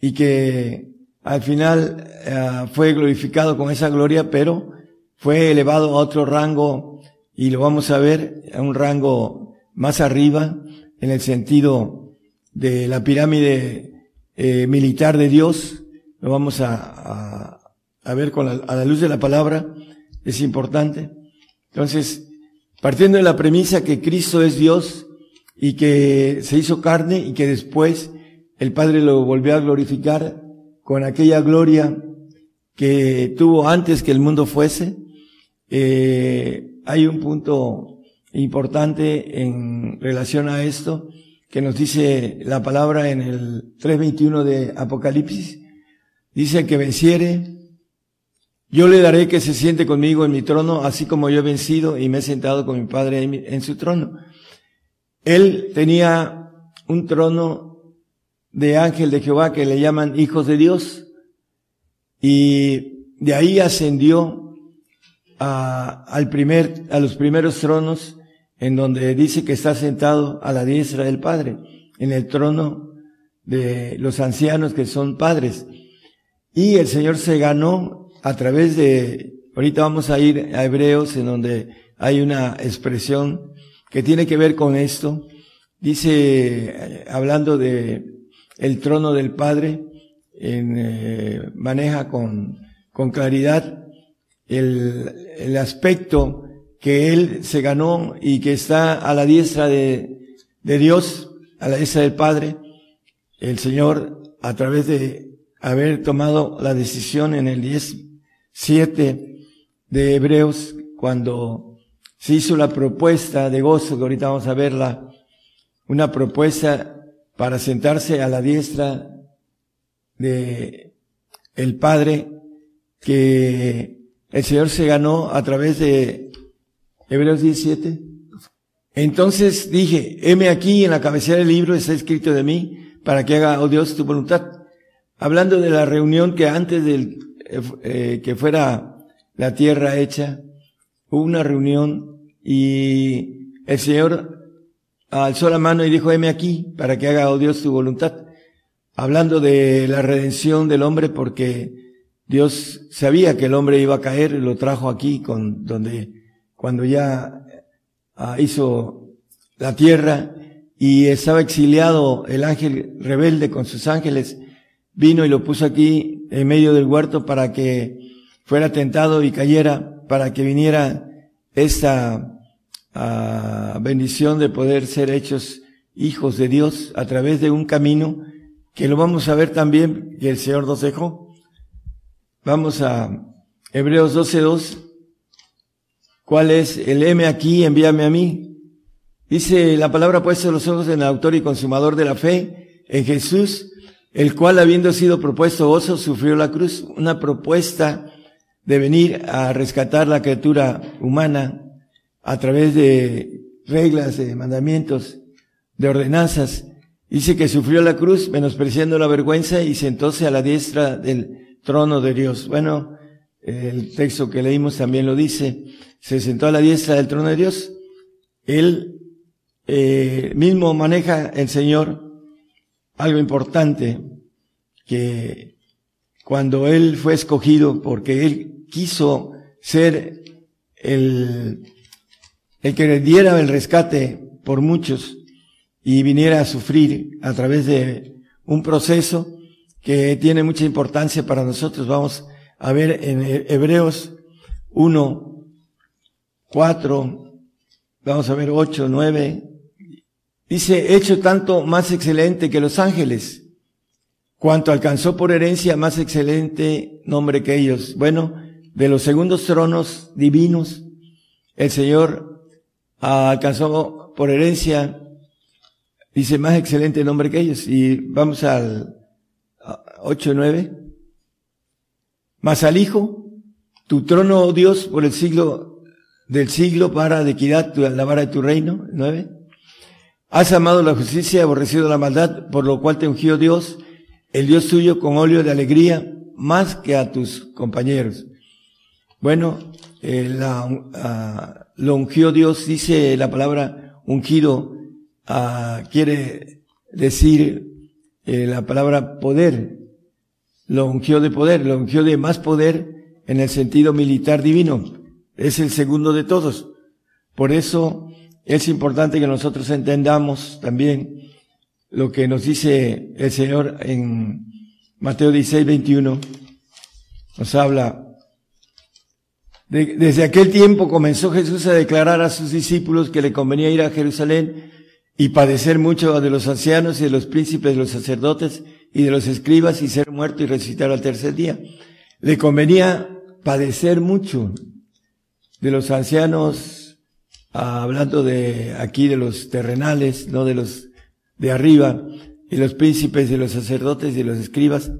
y que al final eh, fue glorificado con esa gloria, pero fue elevado a otro rango y lo vamos a ver a un rango más arriba en el sentido de la pirámide eh, militar de Dios. Lo vamos a, a, ver con a la luz de la palabra. Es importante. Entonces, partiendo de la premisa que Cristo es Dios y que se hizo carne y que después el Padre lo volvió a glorificar con aquella gloria que tuvo antes que el mundo fuese, eh, hay un punto importante en relación a esto que nos dice la palabra en el 3.21 de Apocalipsis. Dice que venciere, yo le daré que se siente conmigo en mi trono, así como yo he vencido y me he sentado con mi Padre en, su trono. Él tenía un trono de ángel de Jehová que le llaman hijos de Dios y de ahí ascendió a, al primer, a los primeros tronos en donde dice que está sentado a la diestra del Padre, en el trono de los ancianos que son padres. Y el Señor se ganó a través de, ahorita vamos a ir a Hebreos en donde hay una expresión que tiene que ver con esto. Dice, hablando de el trono del Padre, en, eh, maneja con, con claridad el, el aspecto que él se ganó y que está a la diestra de, de Dios, a la diestra del Padre, el Señor, a través de haber tomado la decisión en el 17 de Hebreos, cuando se hizo la propuesta de gozo, que ahorita vamos a verla, una propuesta para sentarse a la diestra de el Padre, que el Señor se ganó a través de Hebreos 17. Entonces dije, heme aquí en la cabecera del libro está escrito de mí para que haga, oh Dios, tu voluntad. Hablando de la reunión que antes del, eh, eh, que fuera la tierra hecha, hubo una reunión y el Señor alzó la mano y dijo, heme aquí para que haga, oh Dios, tu voluntad. Hablando de la redención del hombre porque Dios sabía que el hombre iba a caer, lo trajo aquí con donde, cuando ya ah, hizo la tierra y estaba exiliado el ángel rebelde con sus ángeles, vino y lo puso aquí en medio del huerto para que fuera tentado y cayera, para que viniera esta ah, bendición de poder ser hechos hijos de Dios a través de un camino que lo vamos a ver también que el Señor nos dejó. Vamos a Hebreos 12.2. ¿Cuál es el M aquí? Envíame a mí. Dice la palabra puesta los ojos en el autor y consumador de la fe, en Jesús, el cual habiendo sido propuesto gozo, sufrió la cruz. Una propuesta de venir a rescatar la criatura humana a través de reglas, de mandamientos, de ordenanzas. Dice que sufrió la cruz, menospreciando la vergüenza y sentóse a la diestra del trono de Dios. Bueno, el texto que leímos también lo dice, se sentó a la diestra del trono de Dios. Él eh, mismo maneja el Señor algo importante, que cuando Él fue escogido, porque Él quiso ser el, el que le diera el rescate por muchos y viniera a sufrir a través de un proceso, que tiene mucha importancia para nosotros. Vamos a ver en Hebreos 1, 4, vamos a ver 8, 9. Dice, hecho tanto más excelente que los ángeles, cuanto alcanzó por herencia más excelente nombre que ellos. Bueno, de los segundos tronos divinos, el Señor alcanzó por herencia, dice, más excelente nombre que ellos. Y vamos al 8, 9. Mas al Hijo, tu trono, oh Dios, por el siglo del siglo, para de equidad, la vara de tu reino. 9. Has amado la justicia y aborrecido la maldad, por lo cual te ungió Dios, el Dios tuyo, con óleo de alegría, más que a tus compañeros. Bueno, eh, la, uh, lo ungió Dios, dice la palabra ungido, uh, quiere decir eh, la palabra poder. Lo ungió de poder, lo ungió de más poder en el sentido militar divino. Es el segundo de todos. Por eso es importante que nosotros entendamos también lo que nos dice el Señor en Mateo 16, 21. Nos habla desde aquel tiempo comenzó Jesús a declarar a sus discípulos que le convenía ir a Jerusalén y padecer mucho de los ancianos y de los príncipes de los sacerdotes y de los escribas y ser muerto y resucitar al tercer día. Le convenía padecer mucho de los ancianos, hablando de aquí de los terrenales, no de los de arriba, y los príncipes y los sacerdotes y los escribas,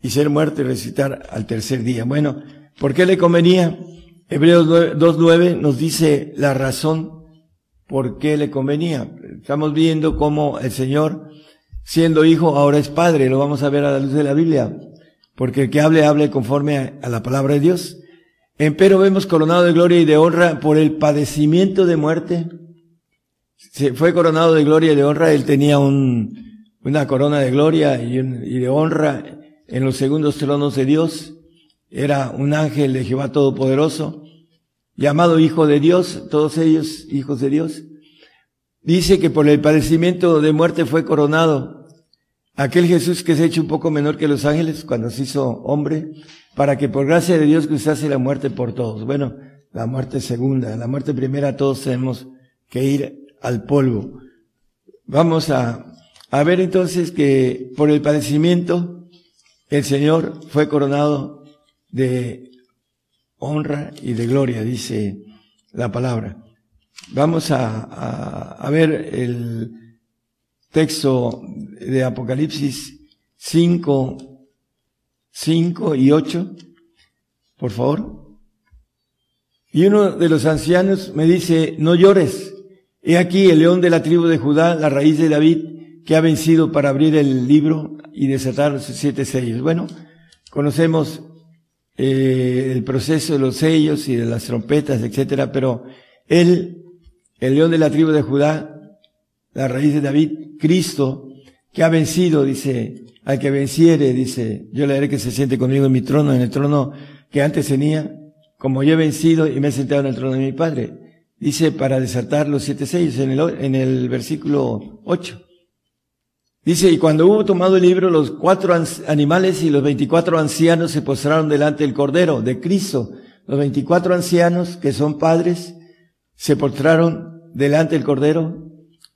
y ser muerto y resucitar al tercer día. Bueno, ¿por qué le convenía? Hebreos 2.9 nos dice la razón por qué le convenía. Estamos viendo cómo el Señor, siendo hijo, ahora es padre. Lo vamos a ver a la luz de la Biblia. Porque el que hable, hable conforme a, la palabra de Dios. Empero vemos coronado de gloria y de honra por el padecimiento de muerte. Se fue coronado de gloria y de honra. Él tenía un, una corona de gloria y, y de honra en los segundos tronos de Dios era un ángel de Jehová Todopoderoso, llamado Hijo de Dios, todos ellos hijos de Dios. Dice que por el padecimiento de muerte fue coronado aquel Jesús que se ha hecho un poco menor que los ángeles cuando se hizo hombre, para que por gracia de Dios cruzase la muerte por todos. Bueno, la muerte segunda, la muerte primera, todos tenemos que ir al polvo. Vamos a, a ver entonces que por el padecimiento el Señor fue coronado de honra y de gloria, dice la palabra. Vamos a, a, ver el texto de Apocalipsis 5, 5 y 8, por favor. Y uno de los ancianos me dice, no llores. He aquí el león de la tribu de Judá, la raíz de David, que ha vencido para abrir el libro y desatar los siete sellos. Bueno, conocemos eh, el proceso de los sellos y de las trompetas, etcétera, pero él, el león de la tribu de Judá, la raíz de David, Cristo, que ha vencido, dice, al que venciere, dice, yo le haré que se siente conmigo en mi trono, en el trono que antes tenía, como yo he vencido y me he sentado en el trono de mi Padre. Dice, para desatar los siete sellos, en el, en el versículo 8. Dice, y cuando hubo tomado el libro, los cuatro animales y los veinticuatro ancianos se postraron delante del Cordero de Cristo. Los veinticuatro ancianos, que son padres, se postraron delante del Cordero,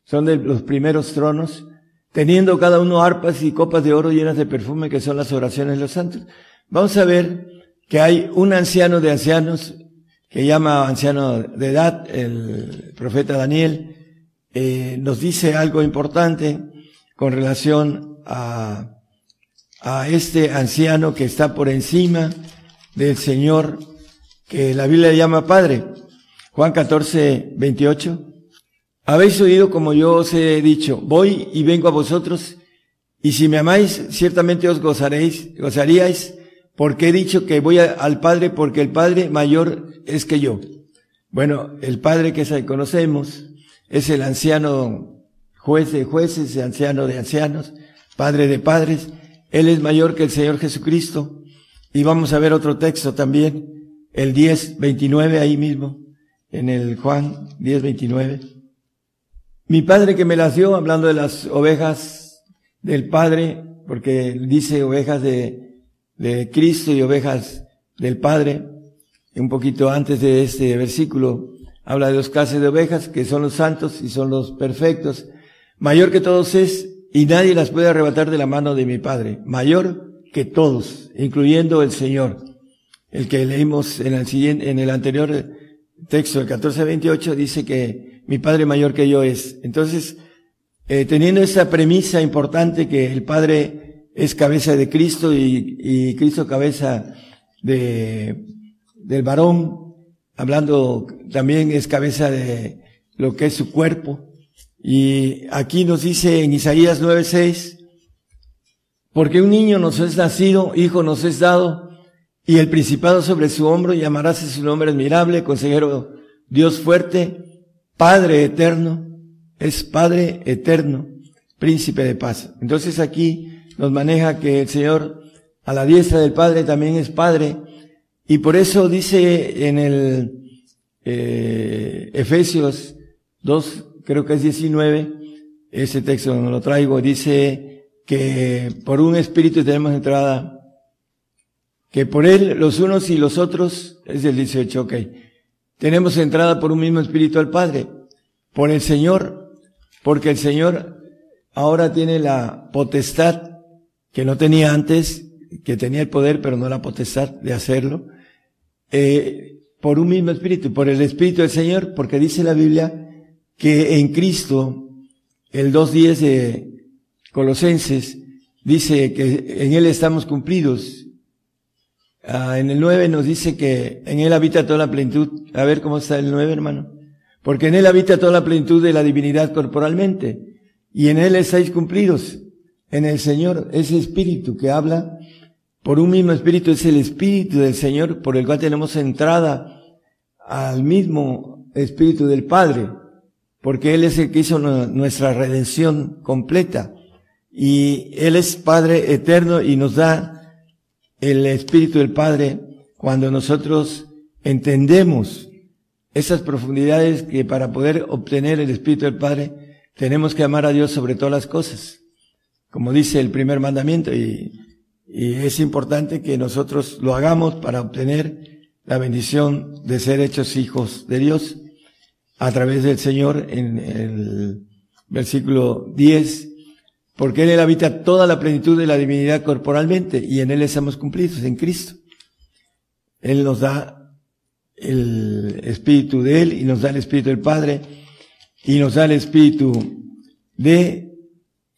son de los primeros tronos, teniendo cada uno arpas y copas de oro llenas de perfume, que son las oraciones de los santos. Vamos a ver que hay un anciano de ancianos, que llama anciano de edad, el profeta Daniel, eh, nos dice algo importante, con relación a, a este anciano que está por encima del Señor, que la Biblia llama Padre. Juan 14, 28. Habéis oído como yo os he dicho, voy y vengo a vosotros, y si me amáis, ciertamente os gozaréis, gozaríais, porque he dicho que voy al Padre, porque el Padre mayor es que yo. Bueno, el Padre que conocemos es el anciano juez de jueces, anciano de ancianos, padre de padres. Él es mayor que el Señor Jesucristo. Y vamos a ver otro texto también, el 10, 29, ahí mismo, en el Juan 10, 29. Mi padre que me las dio, hablando de las ovejas del Padre, porque dice ovejas de, de Cristo y ovejas del Padre, un poquito antes de este versículo, habla de los clases de ovejas, que son los santos y son los perfectos, Mayor que todos es, y nadie las puede arrebatar de la mano de mi Padre. Mayor que todos, incluyendo el Señor. El que leímos en el siguiente, en el anterior texto, el 1428, dice que mi Padre mayor que yo es. Entonces, eh, teniendo esa premisa importante que el Padre es cabeza de Cristo y, y Cristo cabeza de, del varón, hablando también es cabeza de lo que es su cuerpo, y aquí nos dice en Isaías 9:6, porque un niño nos es nacido, hijo nos es dado, y el principado sobre su hombro, llamarás su nombre admirable, consejero Dios fuerte, Padre eterno, es Padre eterno, príncipe de paz. Entonces aquí nos maneja que el Señor a la diestra del Padre también es Padre, y por eso dice en el eh, Efesios 2, creo que es 19, ese texto no lo traigo, dice que por un espíritu tenemos entrada que por él los unos y los otros, es el 18, ok, tenemos entrada por un mismo espíritu al Padre, por el Señor, porque el Señor ahora tiene la potestad que no tenía antes, que tenía el poder pero no la potestad de hacerlo, eh, por un mismo espíritu, por el espíritu del Señor, porque dice la Biblia que en Cristo, el 2.10 de Colosenses, dice que en Él estamos cumplidos, Ah, en el 9 nos dice que en Él habita toda la plenitud. A ver cómo está el 9, hermano. Porque en Él habita toda la plenitud de la divinidad corporalmente. Y en Él estáis cumplidos. En el Señor, ese espíritu que habla por un mismo espíritu es el espíritu del Señor por el cual tenemos entrada al mismo espíritu del Padre. Porque Él es el que hizo nuestra redención completa. Y Él es Padre eterno y nos da el Espíritu del Padre cuando nosotros entendemos esas profundidades que para poder obtener el Espíritu del Padre tenemos que amar a Dios sobre todas las cosas, como dice el primer mandamiento, y, es importante que nosotros lo hagamos para obtener la bendición de ser hechos hijos de Dios a través del Señor en el versículo 10 porque Él habita toda la plenitud de la divinidad corporalmente y en Él estamos cumplidos, en Cristo. Él nos da el Espíritu de Él y nos da el Espíritu del Padre y nos da el Espíritu de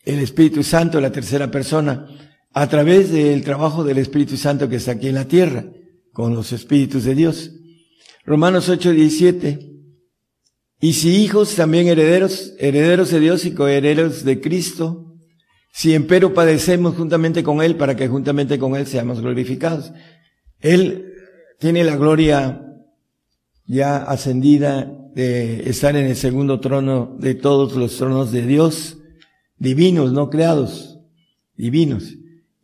el Espíritu Santo, la tercera persona, a través del trabajo del Espíritu Santo que está aquí en la tierra, con los Espíritus de Dios. Romanos 8, 17. Y si hijos, también herederos, herederos de Dios y coherederos de Cristo, si empero padecemos juntamente con Él para que juntamente con Él seamos glorificados. Él tiene la gloria ya ascendida de estar en el segundo trono de todos los tronos de Dios, divinos, no creados, divinos.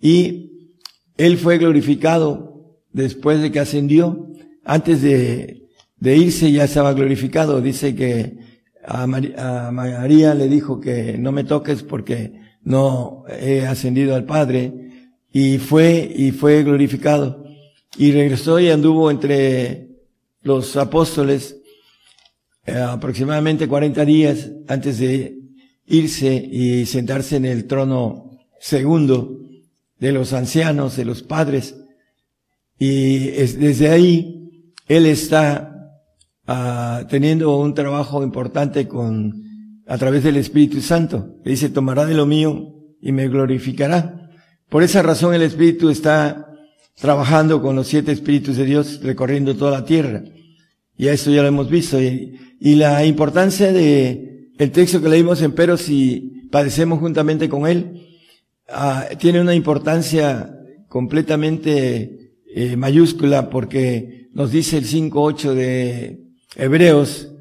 Y Él fue glorificado después de que ascendió. Antes de, irse ya estaba glorificado. Dice que a María le dijo que no me toques porque no he ascendido al Padre, y fue, y fue glorificado. Y regresó y anduvo entre los apóstoles eh, aproximadamente 40 días antes de irse y sentarse en el trono segundo de los ancianos, de los padres. Y desde ahí él está ah, teniendo un trabajo importante con a través del Espíritu Santo. Le dice, tomará de lo mío y me glorificará. Por esa razón el Espíritu está trabajando con los siete Espíritus de Dios recorriendo toda la tierra. Y a esto ya lo hemos visto. Y, la importancia de el texto que leímos en Pero si padecemos juntamente con Él, ah, tiene una importancia completamente eh, mayúscula porque nos dice el 5.8 de Hebreos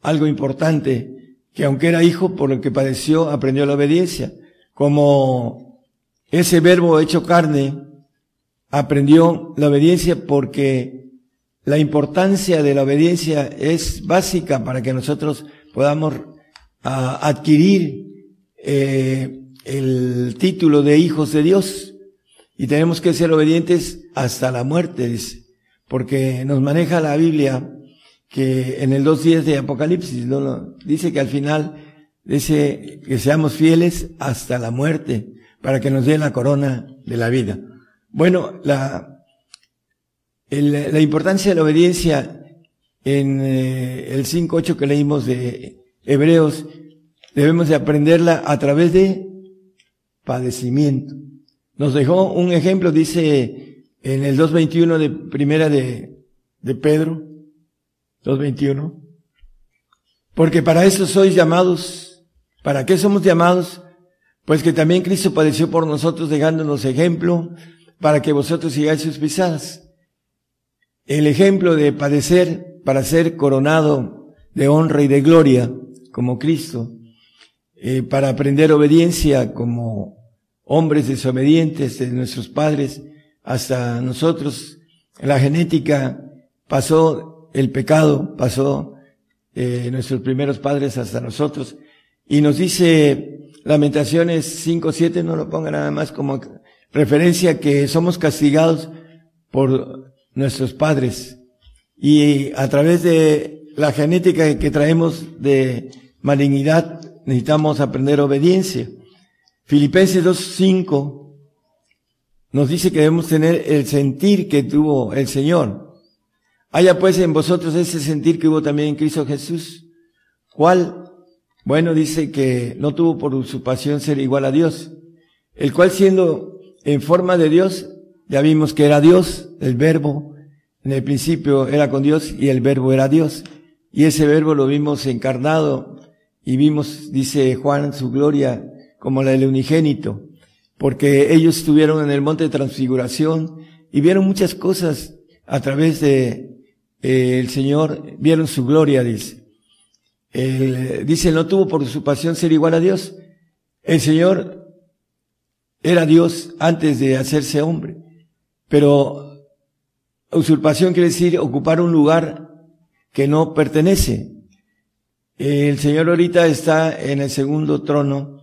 algo importante que aunque era hijo, por lo que padeció, aprendió la obediencia. Como ese verbo hecho carne, aprendió la obediencia porque la importancia de la obediencia es básica para que nosotros podamos ah, adquirir eh, el título de hijos de Dios. Y tenemos que ser obedientes hasta la muerte, porque nos maneja la Biblia que en el 2.10 de Apocalipsis dice que al final dice que seamos fieles hasta la muerte para que nos dé la corona de la vida. Bueno, la, la importancia de la obediencia en eh, el 5.8 que leímos de Hebreos, debemos de aprenderla a través de padecimiento. Nos dejó un ejemplo, dice en el 2.21 de primera de, de Pedro, 2.21. Porque para eso sois llamados. ¿Para qué somos llamados? Pues que también Cristo padeció por nosotros dejándonos ejemplo para que vosotros sigáis sus pisadas. el ejemplo de padecer para ser coronado de honra y de gloria como Cristo, eh, para aprender obediencia como hombres desobedientes de nuestros padres hasta nosotros. La genética pasó el pecado, pasó eh, nuestros primeros padres hasta nosotros. Y nos dice Lamentaciones 5, 7, no lo ponga nada más como referencia que somos castigados por nuestros padres. Y a través de la genética que traemos de malignidad, necesitamos aprender obediencia. Filipenses 2.5 nos dice que debemos tener el sentir que tuvo el Señor. Haya pues en vosotros ese sentir que hubo también en Cristo Jesús. ¿Cuál? Bueno, dice que no tuvo por usurpación ser igual a Dios, el cual siendo en forma de Dios, ya vimos que era Dios, el verbo, en el principio era con Dios y el verbo era Dios. Y ese verbo lo vimos encarnado y vimos, dice Juan, su gloria como la del unigénito, porque ellos estuvieron en el monte de transfiguración y vieron muchas cosas a través de eh, el Señor, vieron su gloria, dice. dice, no tuvo por su pasión ser igual a Dios. El Señor era Dios antes de hacerse hombre, pero usurpación quiere decir ocupar un lugar que no pertenece. El Señor ahorita está en el segundo trono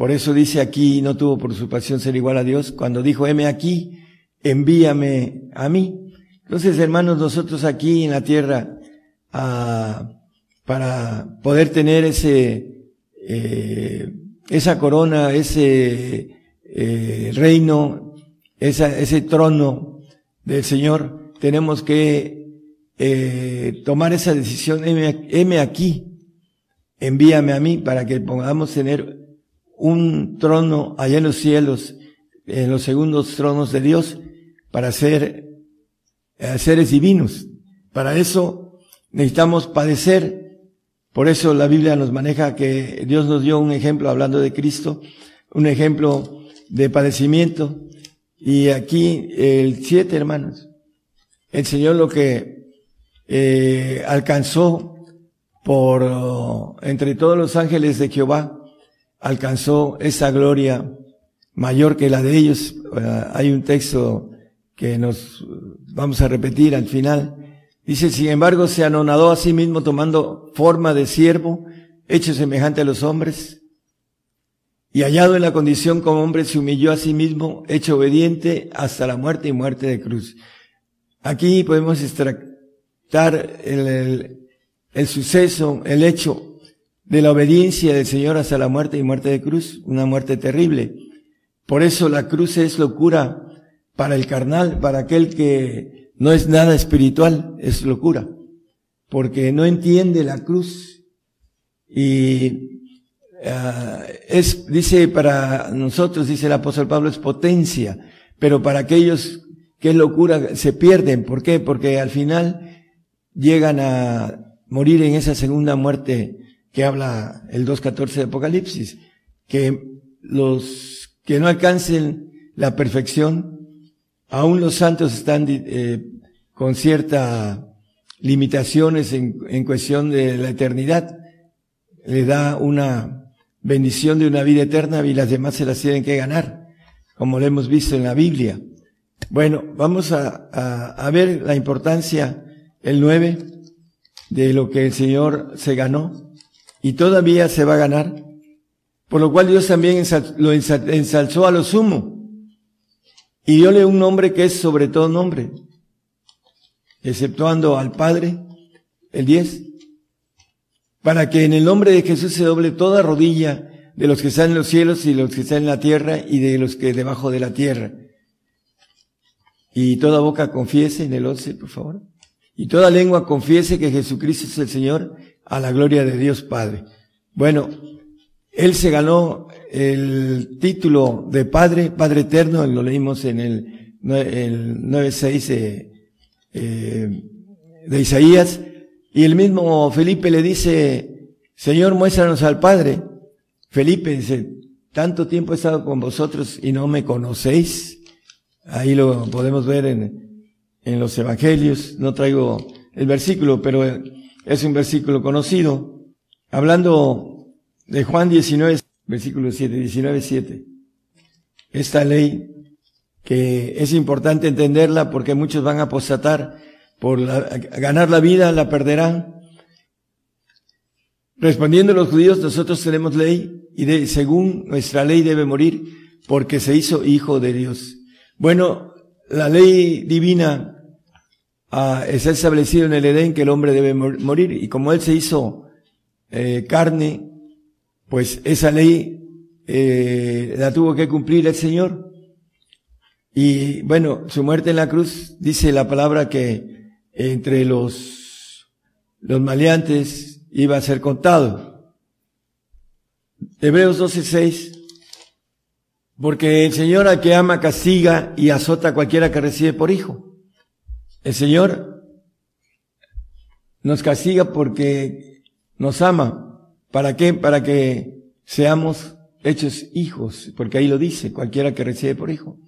por eso dice aquí, no tuvo por su pasión ser igual a Dios, cuando dijo, heme aquí, envíame a mí. Entonces, hermanos, nosotros aquí en la tierra, ah, para poder tener ese, eh, esa corona, ese eh, reino, ese trono del Señor, tenemos que eh, tomar esa decisión, heme aquí, envíame a mí, para que podamos tener un trono allá en los cielos, en los segundos tronos de Dios, para ser eh, seres divinos. Para eso necesitamos padecer. Por eso la Biblia nos maneja que Dios nos dio un ejemplo, hablando de Cristo, un ejemplo de padecimiento. Y aquí el siete, hermanos. El Señor lo que eh, alcanzó por entre todos los ángeles de Jehová, alcanzó esa gloria mayor que la de ellos. Eh, hay un texto que nos vamos a repetir al final. Dice, sin embargo, se anonadó a sí mismo tomando forma de siervo, hecho semejante a los hombres, y hallado en la condición como hombre se humilló a sí mismo, hecho obediente hasta la muerte y muerte de cruz. Aquí podemos extractar el, el, el suceso, el hecho de la obediencia del Señor hasta la muerte y muerte de cruz, una muerte terrible. Por eso la cruz es locura para el carnal, para aquel que no es nada espiritual, es locura, porque no entiende la cruz. Y uh, es, dice para nosotros, dice el apóstol Pablo, es potencia, pero para aquellos que es locura se pierden. ¿Por qué? Porque al final llegan a morir en esa segunda muerte que habla el 2.14 de Apocalipsis, que los que no alcancen la perfección, aún los santos están eh, con ciertas limitaciones en, cuestión de la eternidad, le da una bendición de una vida eterna y las demás se las tienen que ganar, como lo hemos visto en la Biblia. Bueno, vamos a ver la importancia, el 9, de lo que el Señor se ganó y todavía se va a ganar. Por lo cual Dios también lo ensalzó a lo sumo y diole un nombre que es sobre todo nombre, exceptuando al Padre, el 10, para que en el nombre de Jesús se doble toda rodilla de los que están en los cielos y los que están en la tierra y de los que debajo de la tierra. Y toda boca confiese en el 11, por favor. Y toda lengua confiese que Jesucristo es el Señor a la gloria de Dios Padre. Bueno, él se ganó el título de Padre, Padre Eterno, lo leímos en el, el 9.6 de, eh, de Isaías, y el mismo Felipe le dice, Señor, muéstranos al Padre. Felipe dice, tanto tiempo he estado con vosotros y no me conocéis. Ahí lo podemos ver en, en los evangelios, no traigo el versículo, pero es un versículo conocido, hablando de Juan 19, versículo 7, 19, 7. Esta ley que es importante entenderla porque muchos van a apostatar por ganar la vida, la perderán. Respondiendo a los judíos, nosotros tenemos ley y de, según nuestra ley debe morir porque se hizo hijo de Dios. Bueno, la ley divina ah, está establecido en el Edén que el hombre debe morir y como él se hizo eh, carne, pues esa ley eh, la tuvo que cumplir el Señor. Y bueno, su muerte en la cruz dice la palabra que entre los, los maleantes iba a ser contado. Hebreos 12:6 porque el Señor al que ama castiga y azota a cualquiera que recibe por hijo. El Señor nos castiga porque nos ama. ¿Para qué? Para que seamos hechos hijos, porque ahí lo dice, cualquiera que recibe por hijo.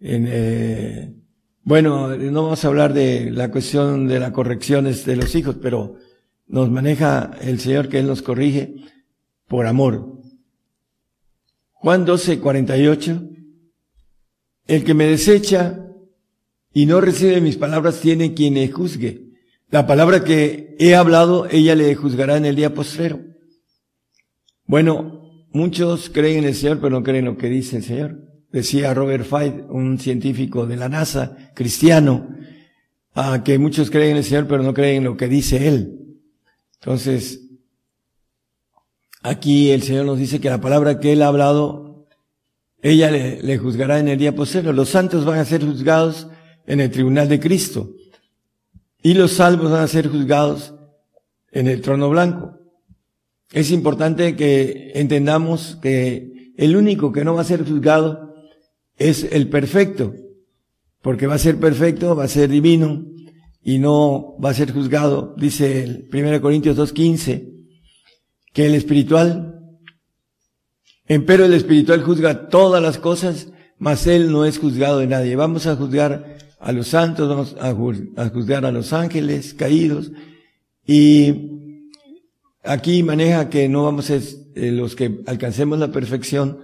Eh, bueno, no vamos a hablar de la cuestión de las correcciones de los hijos, pero nos maneja el Señor que Él nos corrige por amor. Juan 12, 48. El que me desecha y no recibe mis palabras tiene quien le juzgue. La palabra que he hablado, ella le juzgará en el día postrero. Bueno, muchos creen en el Señor, pero no creen en lo que dice el Señor. Decía Robert Fide, un científico de la NASA, cristiano, a que muchos creen en el Señor, pero no creen en lo que dice Él. Entonces, Aquí el Señor nos dice que la palabra que Él ha hablado, ella le, juzgará en el día posterior. Los santos van a ser juzgados en el tribunal de Cristo. Y los salvos van a ser juzgados en el trono blanco. Es importante que entendamos que el único que no va a ser juzgado es el perfecto, porque va a ser perfecto, va a ser divino y no va a ser juzgado, dice el 1 Corintios 2.15, que el espiritual. Empero el espiritual juzga todas las cosas, mas él no es juzgado de nadie. Vamos a juzgar a los santos, vamos a juzgar a los ángeles caídos. Y aquí maneja que no vamos a, eh, los que alcancemos la perfección,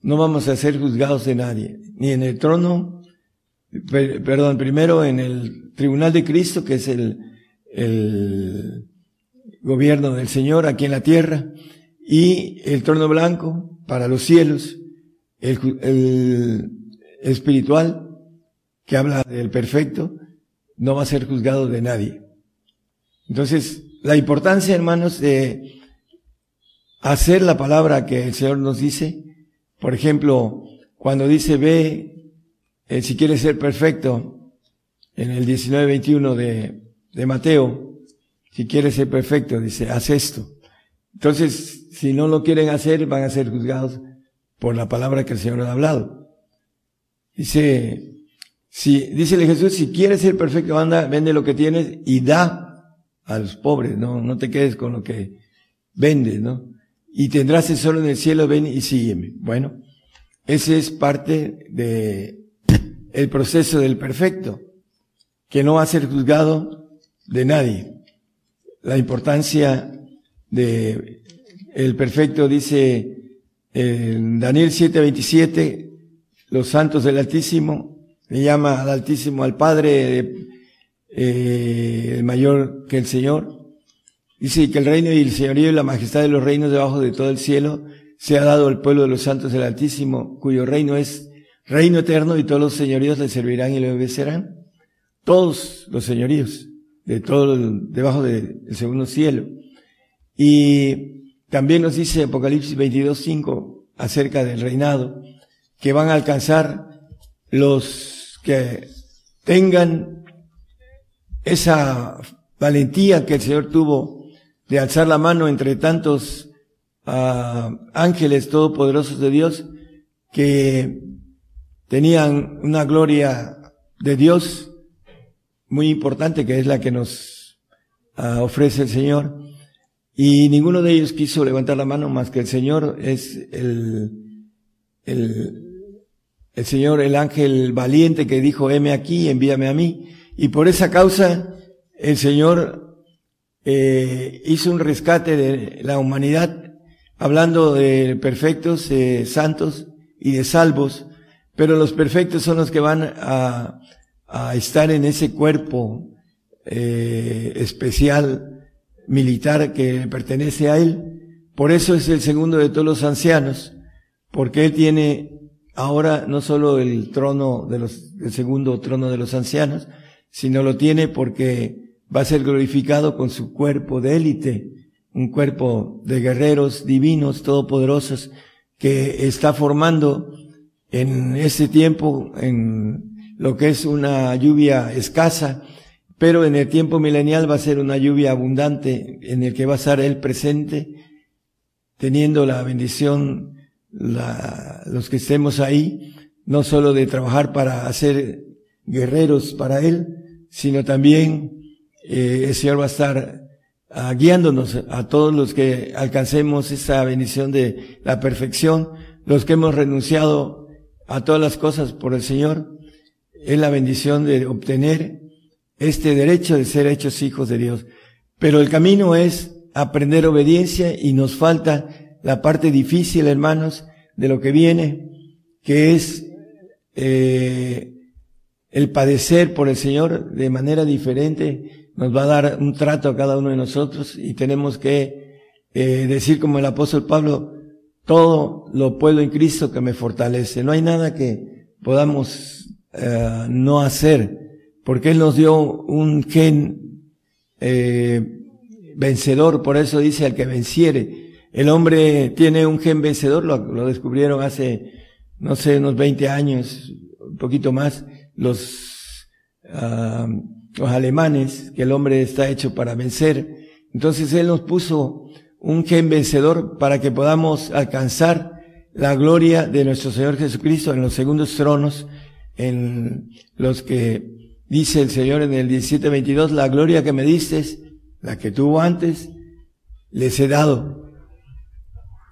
no vamos a ser juzgados de nadie, ni en el trono, perdón, primero en el tribunal de Cristo, que es el, el gobierno del Señor aquí en la tierra y el trono blanco para los cielos, el, espiritual que habla del perfecto, no va a ser juzgado de nadie. Entonces, la importancia, hermanos, de hacer la palabra que el Señor nos dice, por ejemplo, cuando dice ve, eh, si quieres ser perfecto, en el 19-21 de, de Mateo, si quieres ser perfecto, dice, haz esto. Entonces, si no lo quieren hacer, van a ser juzgados por la palabra que el Señor ha hablado. Dice, si, dícele Jesús, si quieres ser perfecto, anda, vende lo que tienes y da a los pobres, no, no te quedes con lo que vendes, ¿no? Y tendrás solo en el cielo, ven y sígueme. Bueno, ese es parte de el proceso del perfecto, que no va a ser juzgado de nadie la importancia de el perfecto dice en Daniel 7:27, los santos del Altísimo, le llama al Altísimo al Padre eh, mayor que el Señor. Dice que el reino y el señorío y la majestad de los reinos debajo de todo el cielo se ha dado al pueblo de los santos del Altísimo, cuyo reino es reino eterno y todos los señoríos le servirán y le obedecerán. Todos los señoríos de todo, debajo del segundo cielo. Y también nos dice Apocalipsis 22.5 acerca del reinado, que van a alcanzar los que tengan esa valentía que el Señor tuvo de alzar la mano entre tantos uh, ángeles todopoderosos de Dios que tenían una gloria de Dios muy importante que es la que nos ah, ofrece el Señor. Y ninguno de ellos quiso levantar la mano más que el Señor es el, el, el Señor, el ángel valiente que dijo, heme aquí, envíame a mí. Y por esa causa, el Señor eh, hizo un rescate de la humanidad, hablando de perfectos, santos y de salvos, pero los perfectos son los que van a, a estar en ese cuerpo eh, especial militar que pertenece a Él. Por eso es el segundo de todos los ancianos, porque Él tiene ahora no solo el trono de los, el segundo trono de los ancianos, sino lo tiene porque va a ser glorificado con su cuerpo de élite, un cuerpo de guerreros divinos, todopoderosos, que está formando en ese tiempo, en lo que es una lluvia escasa, pero en el tiempo milenial va a ser una lluvia abundante en el que va a estar Él presente, teniendo la bendición la, los que estemos ahí, no solo de trabajar para hacer guerreros para Él, sino también eh, el Señor va a estar ah, guiándonos a todos los que alcancemos esa bendición de la perfección, los que hemos renunciado a todas las cosas por el Señor, es la bendición de obtener este derecho de ser hechos hijos de Dios. Pero el camino es aprender obediencia y nos falta la parte difícil, hermanos, de lo que viene, que es eh, el padecer por el Señor de manera diferente, nos va a dar un trato a cada uno de nosotros y tenemos que eh, decir como el apóstol Pablo, todo lo puedo en Cristo que me fortalece. No hay nada que podamos eh, no hacer, porque Él nos dio un gen eh, vencedor, por eso dice al que venciere. El hombre tiene un gen vencedor, lo, descubrieron hace, no sé, unos 20 años, un poquito más, los, uh, los alemanes, que el hombre está hecho para vencer. Entonces Él nos puso un gen vencedor para que podamos alcanzar la gloria de nuestro Señor Jesucristo en los segundos tronos, en los que dice el Señor en el 17:22, la gloria que me diste, la que tuvo antes, les he dado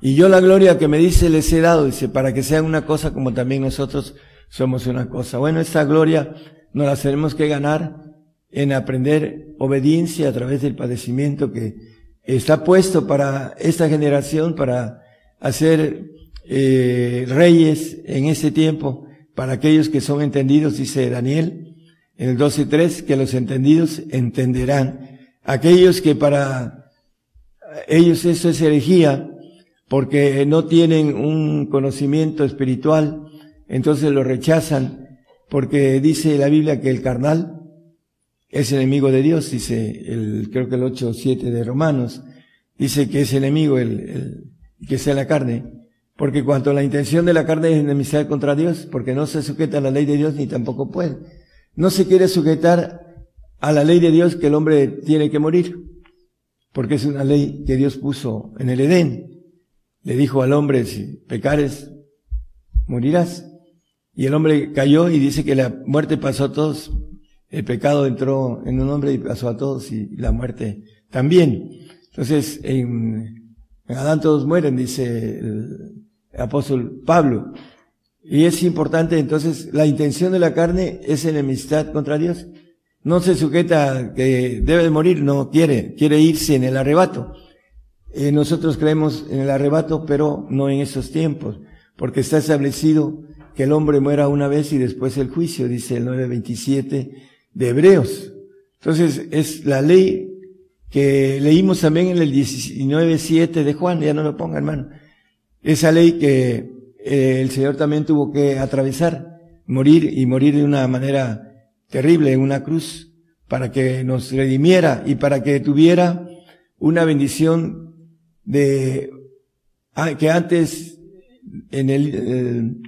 y yo la gloria que me dice les he dado, dice, para que sean una cosa como también nosotros somos una cosa. Bueno, esta gloria nos la tenemos que ganar en aprender obediencia a través del padecimiento que está puesto para esta generación, para hacer eh, reyes en ese tiempo, para aquellos que son entendidos, dice Daniel en el 12.3, que los entendidos entenderán. Aquellos que para ellos eso es herejía, porque no tienen un conocimiento espiritual, entonces lo rechazan, porque dice la Biblia que el carnal es enemigo de Dios, dice el, creo que el 8 o 7 de Romanos, dice que es enemigo el, el que sea la carne, porque cuanto la intención de la carne es enemistad contra Dios, porque no se sujeta a la ley de Dios ni tampoco puede. No se quiere sujetar a la ley de Dios que el hombre tiene que morir, porque es una ley que Dios puso en el Edén le dijo al hombre, si pecares, morirás. Y el hombre cayó y dice que la muerte pasó a todos. El pecado entró en un hombre y pasó a todos y la muerte también. Entonces, en, Adán todos mueren, dice el apóstol Pablo. Y es importante, entonces, la intención de la carne es enemistad contra Dios. No se sujeta que debe morir, no quiere, quiere irse en el arrebato. Eh, nosotros creemos en el arrebato, pero no en esos tiempos, porque está establecido que el hombre muera una vez y después el juicio, dice el 9.27 de Hebreos. Entonces es la ley que leímos también en el 19.7 de Juan, ya no lo ponga hermano. Esa ley que eh, el Señor también tuvo que atravesar, morir y morir de una manera terrible en una cruz, para que nos redimiera y para que tuviera una bendición de ah, que antes en el,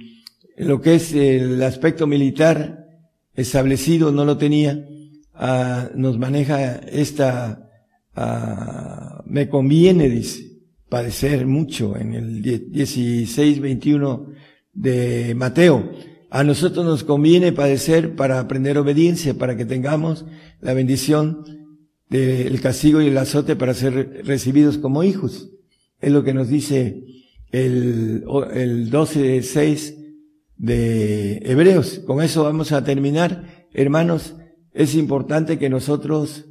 lo que es el aspecto militar establecido no lo tenía, ah, nos maneja esta, ah, me conviene, dice, padecer mucho en el 16, 21 de Mateo. A nosotros nos conviene padecer para aprender obediencia, para que tengamos la bendición del castigo y el azote para ser recibidos como hijos. Es lo que nos dice el, el 12.6 de Hebreos. Con eso vamos a terminar. Hermanos, es importante que nosotros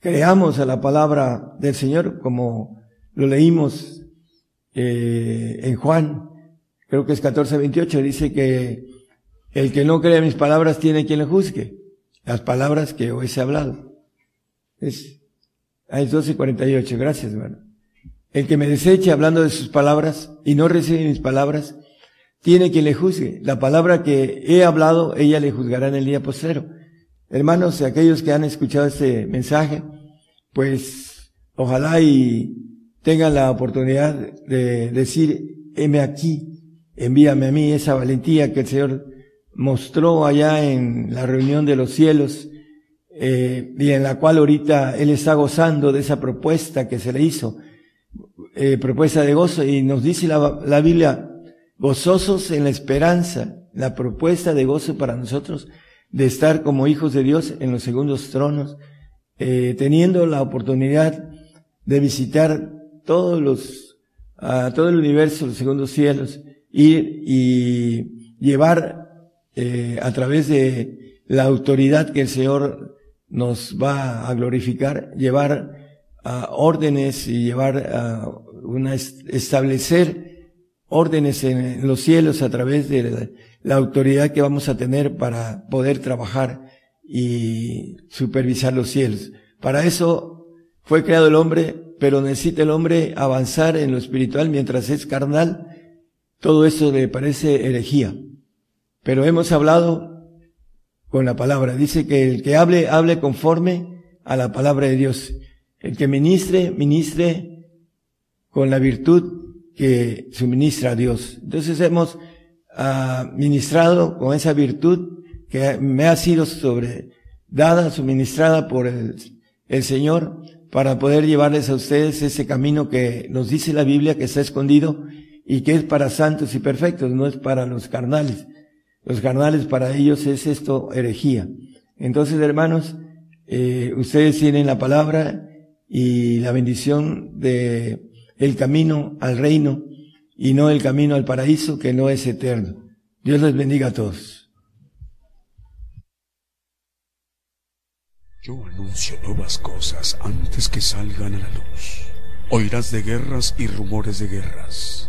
creamos a la palabra del Señor como lo leímos eh, en Juan, creo que es 14:28, dice que el que no cree mis palabras tiene quien le juzgue. Las palabras que hoy se ha hablado. Es, es 12:48, gracias hermano. El que me deseche hablando de sus palabras y no recibe mis palabras, tiene quien le juzgue. La palabra que he hablado, ella le juzgará en el día postero. Hermanos, aquellos que han escuchado este mensaje, pues ojalá y tengan la oportunidad de decir, heme aquí, envíame a mí esa valentía que el Señor mostró allá en la reunión de los cielos eh, y en la cual ahorita Él está gozando de esa propuesta que se le hizo, eh, propuesta de gozo y nos dice la, la Biblia, gozosos en la esperanza, la propuesta de gozo para nosotros de estar como hijos de Dios en los segundos tronos, eh, teniendo la oportunidad de visitar todos los, a todo el universo, los segundos cielos, ir y llevar eh, a través de la autoridad que el Señor nos va a glorificar, llevar a órdenes y llevar a una, establecer órdenes en los cielos a través de la, la autoridad que vamos a tener para poder trabajar y supervisar los cielos. Para eso fue creado el hombre pero necesita el hombre avanzar en lo espiritual mientras es carnal. Todo eso le parece herejía. Pero hemos hablado con la palabra. Dice que el que hable, hable conforme a la palabra de Dios. El que ministre, ministre con la virtud que suministra a Dios. Entonces hemos uh, ministrado con esa virtud que me ha sido sobre, dada, suministrada por el, el Señor para poder llevarles a ustedes ese camino que nos dice la Biblia que está escondido y que es para santos y perfectos, no es para los carnales. Los carnales para ellos es esto herejía. Entonces, hermanos, eh, ustedes tienen la palabra y la bendición de el camino al reino y no el camino al paraíso que no es eterno. Dios les bendiga a todos. Yo anuncio nuevas cosas antes que salgan a la luz. Oirás de guerras y rumores de guerras,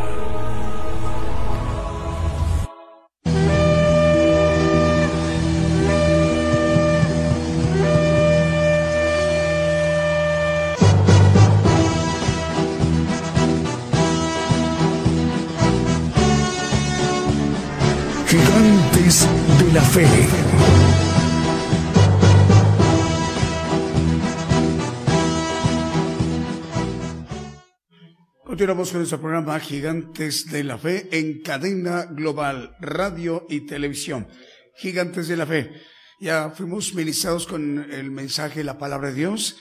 Continuamos con nuestro programa Gigantes de la Fe en cadena global, radio y televisión. Gigantes de la Fe. Ya fuimos ministrados con el mensaje, la palabra de Dios.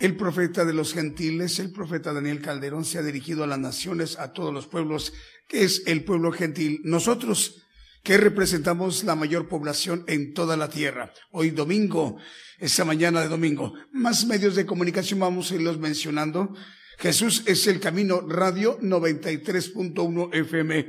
El profeta de los gentiles, el profeta Daniel Calderón, se ha dirigido a las naciones, a todos los pueblos, que es el pueblo gentil. Nosotros, que representamos la mayor población en toda la tierra. Hoy domingo, esta mañana de domingo, más medios de comunicación vamos a irlos mencionando Jesús es el camino radio 93.1 FM.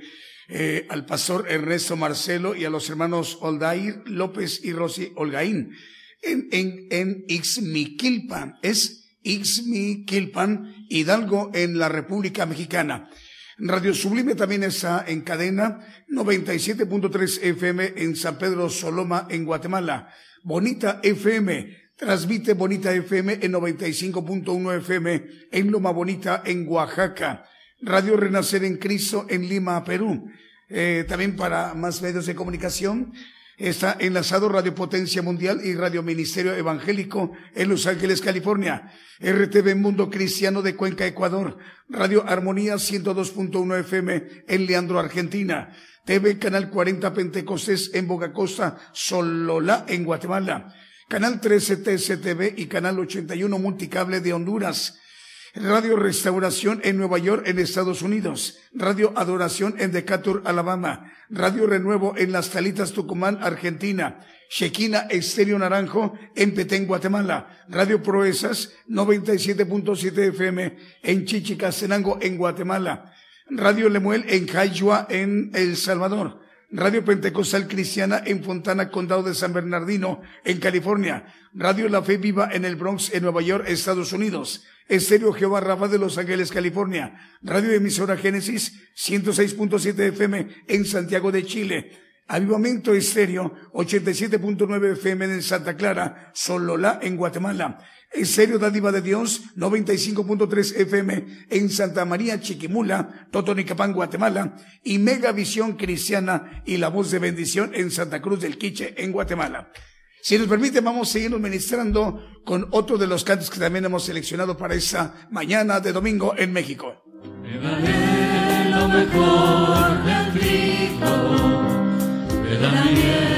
Eh, al pastor Ernesto Marcelo y a los hermanos Oldair López y Rosy Olgaín en, en, en Ixmiquilpan. Es Ixmiquilpan, Hidalgo en la República Mexicana. Radio Sublime también está en cadena 97.3 FM en San Pedro Soloma en Guatemala. Bonita FM Transmite Bonita FM en 95.1 FM en Loma Bonita en Oaxaca. Radio Renacer en Cristo en Lima, Perú. Eh, también para más medios de comunicación, Está enlazado Radio Potencia Mundial y Radio Ministerio Evangélico en Los Ángeles, California. RTV Mundo Cristiano de Cuenca, Ecuador. Radio Armonía 102.1 FM en Leandro, Argentina. TV Canal 40 Pentecostés en Bogacosta, Solola en Guatemala. Canal 13 TCTV y Canal 81 Multicable de Honduras. Radio Restauración en Nueva York, en Estados Unidos. Radio Adoración en Decatur, Alabama. Radio Renuevo en Las Talitas, Tucumán, Argentina. Shequina Estéreo Naranjo en Petén, Guatemala. Radio Proezas 97.7 FM en Chichicastenango, en Guatemala. Radio Lemuel en Cayua, en El Salvador. Radio Pentecostal Cristiana en Fontana, Condado de San Bernardino, en California. Radio La Fe Viva en el Bronx, en Nueva York, Estados Unidos. Estéreo Jehová Rafa de Los Ángeles, California. Radio Emisora Génesis 106.7 FM en Santiago de Chile. Avivamiento Estéreo 87.9 FM en Santa Clara, Solola en Guatemala. Estéreo Dádiva de Dios 95.3 FM en Santa María Chiquimula, Totonicapán, Guatemala. Y Megavisión Cristiana y La Voz de Bendición en Santa Cruz del Quiche en Guatemala. Si nos permite, vamos a seguirnos ministrando con otro de los cantos que también hemos seleccionado para esta mañana de domingo en México. lo mejor miel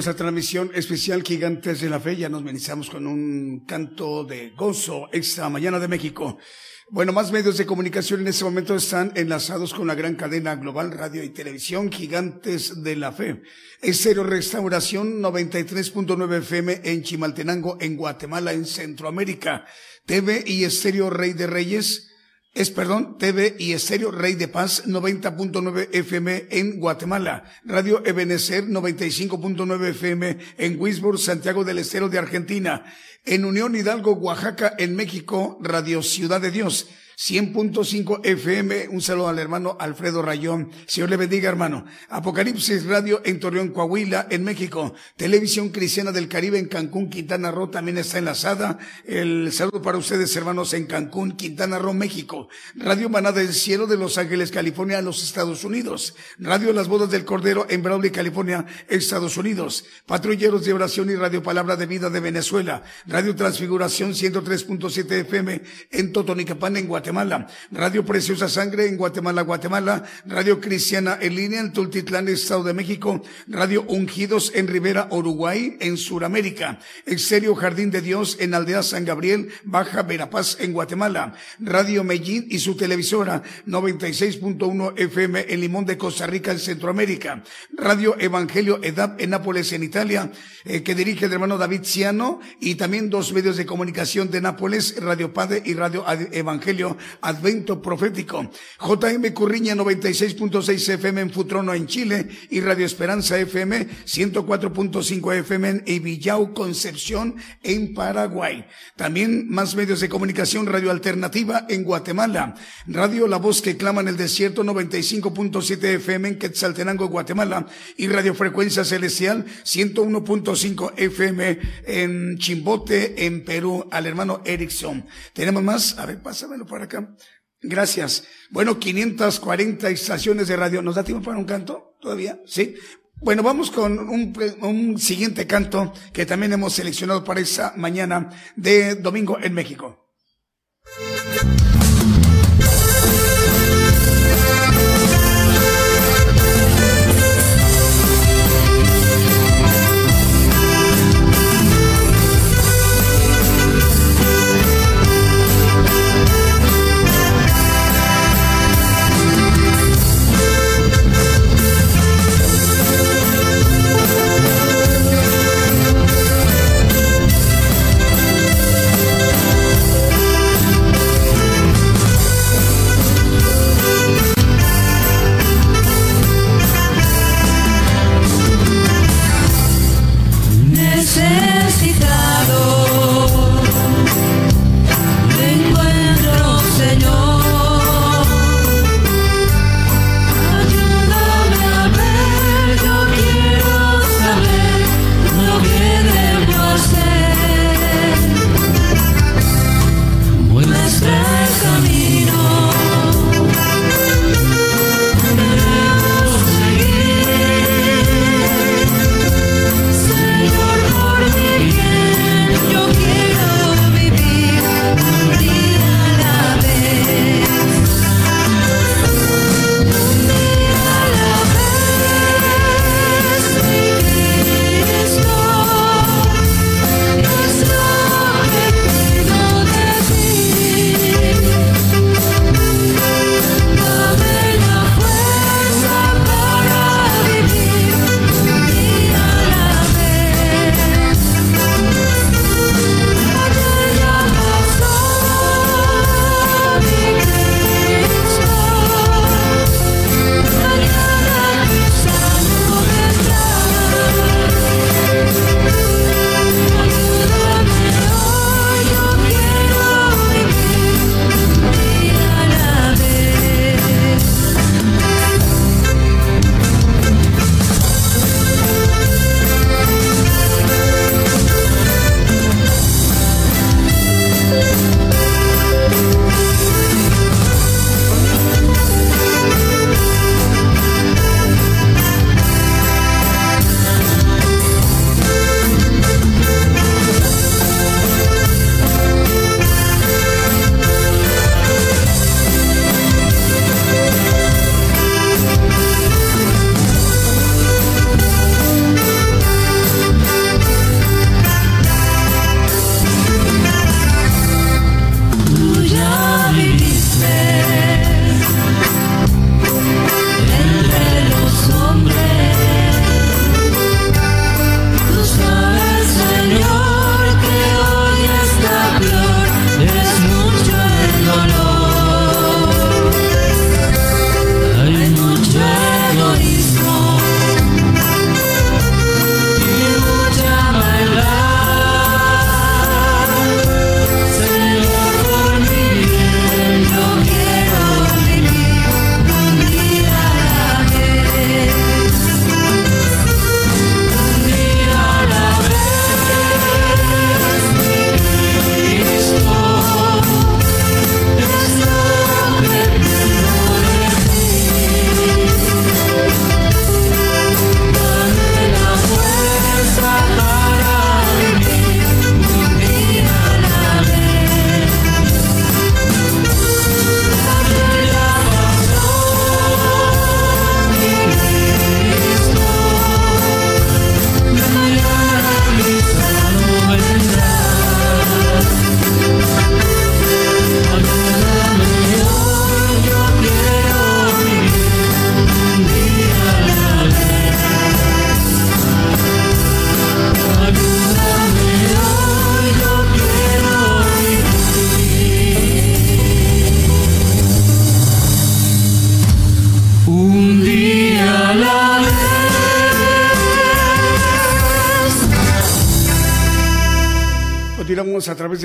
nuestra transmisión especial Gigantes de la Fe. Ya nos menizamos con un canto de gozo esta mañana de México. Bueno, más medios de comunicación en este momento están enlazados con la gran cadena global radio y televisión Gigantes de la Fe. Estéreo Restauración 93.9 FM en Chimaltenango, en Guatemala, en Centroamérica. TV y Estéreo Rey de Reyes es, perdón, TV y Estéreo Rey de Paz 90.9 FM en Guatemala, Radio Ebenecer 95.9 FM en Wisborne, Santiago del Estero de Argentina, en Unión Hidalgo, Oaxaca, en México, Radio Ciudad de Dios 100.5 FM. Un saludo al hermano Alfredo Rayón. Señor le bendiga, hermano. Apocalipsis Radio en Torreón, Coahuila, en México. Televisión Cristiana del Caribe en Cancún, Quintana Roo también está enlazada. El saludo para ustedes, hermanos, en Cancún, Quintana Roo, México. Radio Manada del Cielo de Los Ángeles, California, los Estados Unidos. Radio Las Bodas del Cordero en Brawley, California, Estados Unidos. Patrulleros de Oración y Radio Palabra de Vida de Venezuela. Transfiguración 103.7 FM en Totonicapán, en Guatemala. Radio Preciosa Sangre en Guatemala, Guatemala, Radio Cristiana en línea en Tultitlán, Estado de México, Radio Ungidos en Rivera, Uruguay, en Sudamérica, Exterior Jardín de Dios en Aldea San Gabriel, Baja Verapaz en Guatemala, Radio Medellín y su televisora 96.1 FM en Limón de Costa Rica, en Centroamérica, Radio Evangelio EDAP en Nápoles, en Italia, eh, que dirige el hermano David Ciano y también dos medios de comunicación de Nápoles, Radio Padre y Radio Evangelio Advento Profético. JM Curriña 96.6 FM en Futrono en Chile y Radio Esperanza FM 104.5 FM en Ibillau Concepción en Paraguay. También más medios de comunicación Radio Alternativa en Guatemala. Radio La Voz que clama en el desierto 95.7 FM en Quetzaltenango, Guatemala y Radio Frecuencia Celestial 101.5 FM en Chimbote en Perú al hermano Erickson. Tenemos más, a ver, pásamelo por acá. Gracias. Bueno, 540 estaciones de radio. ¿Nos da tiempo para un canto? ¿Todavía? Sí. Bueno, vamos con un, un siguiente canto que también hemos seleccionado para esa mañana de domingo en México.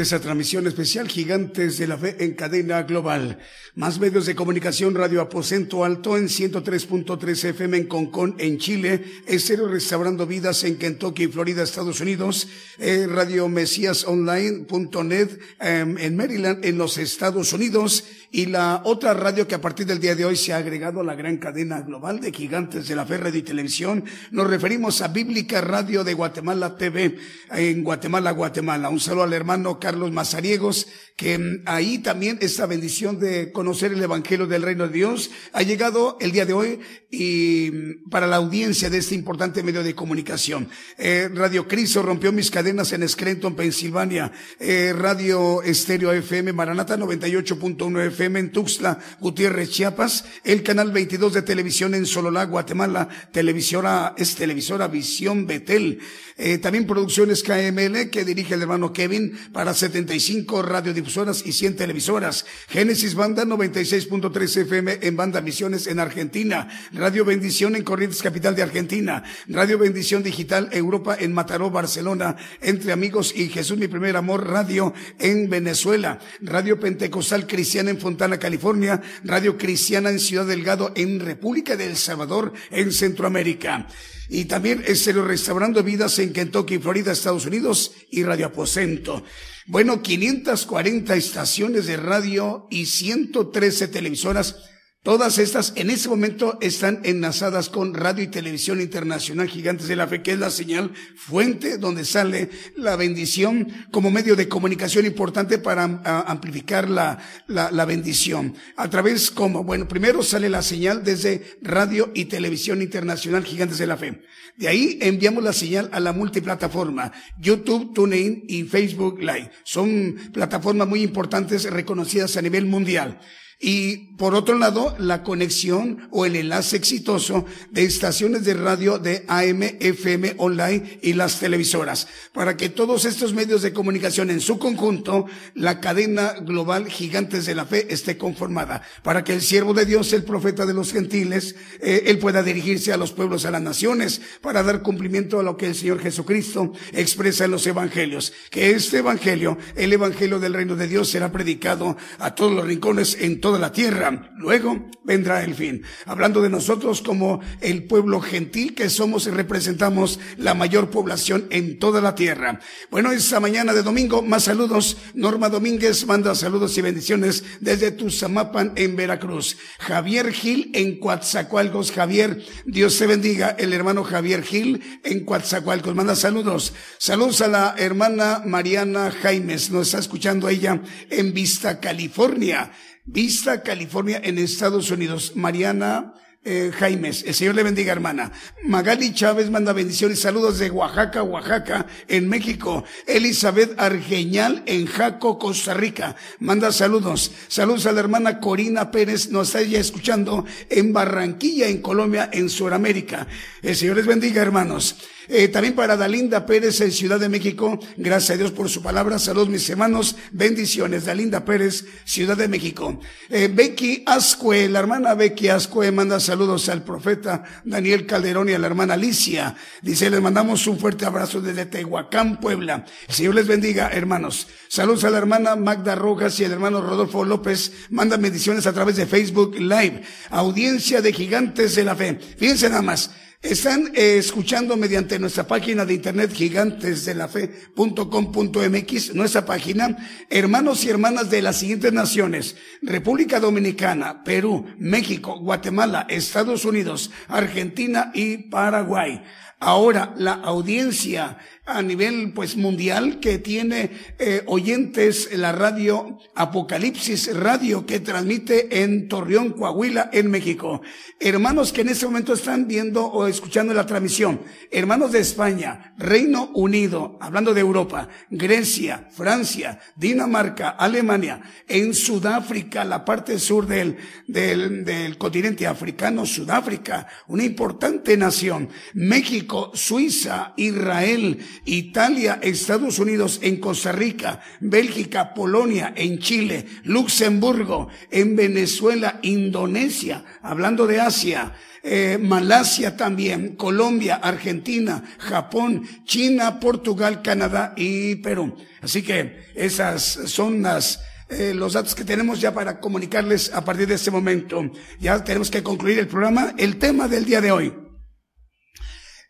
Saludamos a través de esa transmisión especial Gigantes de la Fe en cadena global. Más medios de comunicación, Radio Aposento Alto en 103.3 FM en Concón, en Chile, Estéreo Restaurando Vidas en Kentucky, Florida, Estados Unidos, eh, Radio Mesías Online.net em, en Maryland, en los Estados Unidos, y la otra radio que a partir del día de hoy se ha agregado a la gran cadena global de Gigantes de la Fe Radio y Televisión. Nos referimos a Bíblica Radio de Guatemala TV en Guatemala, Guatemala. Un saludo al hermano Carlos Mazariegos, que mm, ahí también esta bendición de conocer el Evangelio del Reino de Dios ha llegado el día de hoy y mm, para la audiencia de este importante medio de comunicación. Eh, Radio Cristo rompió mis cadenas en Scranton, Pensilvania. Eh, Radio Estéreo FM Maranata 98.1 FM en Tuxtla, Gutiérrez, Chiapas. El canal 22 de televisión en Sololá, Guatemala. Televisora, es televisora Visión Betel. Eh, también producciones KML que dirige el hermano Kevin para 75 radiodifusoras y 100 televisoras. Génesis Banda 96.3 FM en Banda Misiones en Argentina. Radio Bendición en Corrientes Capital de Argentina. Radio Bendición Digital Europa en Mataró, Barcelona. Entre Amigos y Jesús Mi Primer Amor Radio en Venezuela. Radio Pentecostal Cristiana en Fontana, California. Radio Cristiana en Ciudad Delgado en República del Salvador en Centroamérica. Y también Estéreo Restaurando Vidas en Kentucky, Florida, Estados Unidos y Radio Aposento. Bueno, 540 estaciones de radio y 113 televisoras Todas estas en ese momento están enlazadas con Radio y Televisión Internacional Gigantes de la Fe, que es la señal fuente donde sale la bendición como medio de comunicación importante para amplificar la, la, la, bendición. A través como, bueno, primero sale la señal desde Radio y Televisión Internacional Gigantes de la Fe. De ahí enviamos la señal a la multiplataforma, YouTube, TuneIn y Facebook Live. Son plataformas muy importantes reconocidas a nivel mundial. Y por otro lado, la conexión o el enlace exitoso de estaciones de radio de AM, FM, online y las televisoras, para que todos estos medios de comunicación en su conjunto, la cadena global Gigantes de la Fe esté conformada, para que el siervo de Dios, el profeta de los gentiles, eh, él pueda dirigirse a los pueblos, a las naciones, para dar cumplimiento a lo que el Señor Jesucristo expresa en los evangelios, que este evangelio, el evangelio del reino de Dios, será predicado a todos los rincones en toda la tierra. Luego vendrá el fin. Hablando de nosotros como el pueblo gentil que somos y representamos la mayor población en toda la tierra. Bueno, esta mañana de domingo, más saludos. Norma Domínguez manda saludos y bendiciones desde Tuzamapan en Veracruz. Javier Gil en Coatzacoalcos. Javier, Dios te bendiga. El hermano Javier Gil en Coatzacoalcos manda saludos. Saludos a la hermana Mariana Jaimes. Nos está escuchando ella en Vista, California. Vista, California, en Estados Unidos. Mariana eh, el Señor le bendiga, hermana. Magali Chávez manda bendiciones, saludos de Oaxaca, Oaxaca, en México. Elizabeth Argeñal, en Jaco, Costa Rica, manda saludos. Saludos a la hermana Corina Pérez, nos está ya escuchando en Barranquilla, en Colombia, en Sudamérica. El Señor les bendiga, hermanos. Eh, también para Dalinda Pérez en Ciudad de México, gracias a Dios por su palabra. Saludos mis hermanos, bendiciones. Dalinda Pérez, Ciudad de México. Eh, Becky Ascue, la hermana Becky Ascue manda saludos al profeta Daniel Calderón y a la hermana Alicia. Dice, les mandamos un fuerte abrazo desde Tehuacán, Puebla. El Señor les bendiga, hermanos. Saludos a la hermana Magda Rojas y al hermano Rodolfo López. Manda bendiciones a través de Facebook Live. Audiencia de gigantes de la fe. Fíjense nada más. Están eh, escuchando mediante nuestra página de internet gigantesdelafe.com.mx, nuestra página, hermanos y hermanas de las siguientes naciones, República Dominicana, Perú, México, Guatemala, Estados Unidos, Argentina y Paraguay. Ahora, la audiencia a nivel pues mundial que tiene eh, oyentes la radio Apocalipsis Radio que transmite en Torreón, Coahuila, en México. Hermanos que en este momento están viendo o escuchando la transmisión. Hermanos de España, Reino Unido, hablando de Europa, Grecia, Francia, Dinamarca, Alemania, en Sudáfrica, la parte sur del, del, del continente africano, Sudáfrica, una importante nación, México, Suiza, Israel, Italia, Estados Unidos, en Costa Rica, Bélgica, Polonia, en Chile, Luxemburgo, en Venezuela, Indonesia, hablando de Asia, eh, Malasia también, Colombia, Argentina, Japón, China, Portugal, Canadá y Perú. Así que esas son las eh, los datos que tenemos ya para comunicarles a partir de este momento. Ya tenemos que concluir el programa. El tema del día de hoy.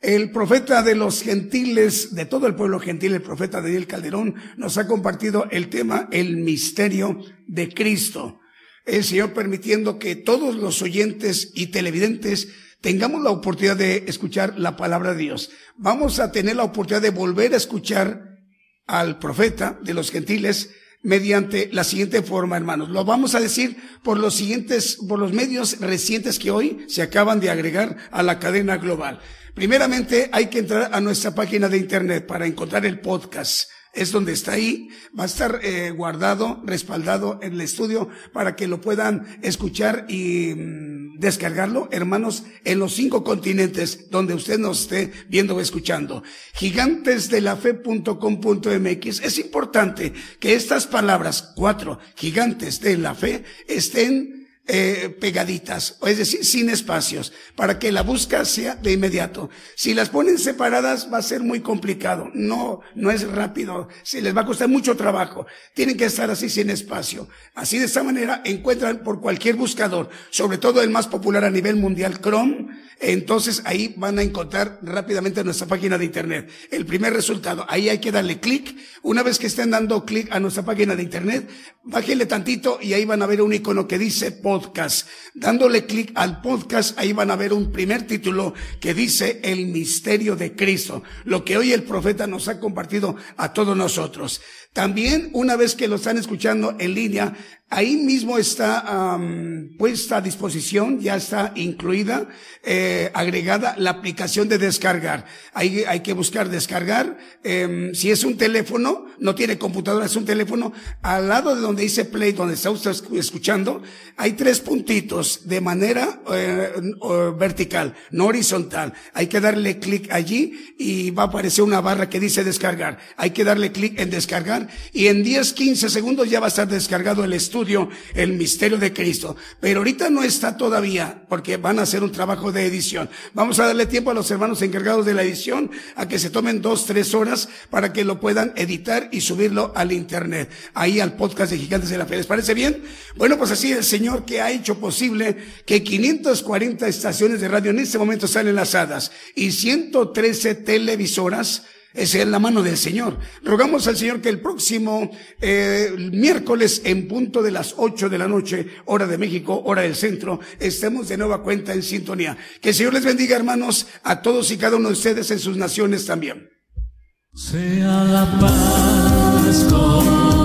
El profeta de los gentiles, de todo el pueblo gentil, el profeta Daniel Calderón, nos ha compartido el tema, el misterio de Cristo. El Señor permitiendo que todos los oyentes y televidentes tengamos la oportunidad de escuchar la palabra de Dios. Vamos a tener la oportunidad de volver a escuchar al profeta de los gentiles mediante la siguiente forma, hermanos. Lo vamos a decir por los siguientes, por los medios recientes que hoy se acaban de agregar a la cadena global. Primeramente hay que entrar a nuestra página de internet para encontrar el podcast es donde está ahí, va a estar eh, guardado, respaldado en el estudio para que lo puedan escuchar y mm, descargarlo, hermanos, en los cinco continentes donde usted nos esté viendo o escuchando. Gigantesdelafe.com.mx. Es importante que estas palabras, cuatro, gigantes de la fe, estén eh, pegaditas, es decir, sin espacios, para que la búsqueda sea de inmediato. Si las ponen separadas va a ser muy complicado, no, no es rápido, se les va a costar mucho trabajo. Tienen que estar así sin espacio. Así de esta manera encuentran por cualquier buscador, sobre todo el más popular a nivel mundial, Chrome, entonces ahí van a encontrar rápidamente nuestra página de internet. El primer resultado, ahí hay que darle clic. Una vez que estén dando clic a nuestra página de internet, bájenle tantito y ahí van a ver un icono que dice podcast. Dándole clic al podcast, ahí van a ver un primer título que dice el misterio de Cristo, lo que hoy el profeta nos ha compartido a todos nosotros. También, una vez que lo están escuchando en línea, ahí mismo está puesta a disposición, ya está incluida, eh, agregada la aplicación de descargar. Ahí hay que buscar descargar. Em, si es un teléfono, no tiene computadora, es un teléfono, al lado de donde dice play, donde está usted escuchando, hay tres puntitos de manera eh, vertical, no horizontal. Hay que darle clic allí y va a aparecer una barra que dice descargar. Hay que darle clic en descargar y en 10, 15 segundos ya va a estar descargado el estudio, el misterio de Cristo. Pero ahorita no está todavía porque van a hacer un trabajo de edición. Vamos a darle tiempo a los hermanos encargados de la edición a que se tomen dos, tres horas para que lo puedan editar y subirlo al internet, ahí al podcast de Gigantes de la Fe. ¿Les parece bien? Bueno, pues así el Señor que ha hecho posible que 540 estaciones de radio en este momento están enlazadas y 113 televisoras esa es la mano del Señor. Rogamos al Señor que el próximo eh, miércoles en punto de las ocho de la noche, hora de México, hora del centro, estemos de nueva cuenta en sintonía. Que el Señor les bendiga, hermanos, a todos y cada uno de ustedes en sus naciones también. Sea la paz con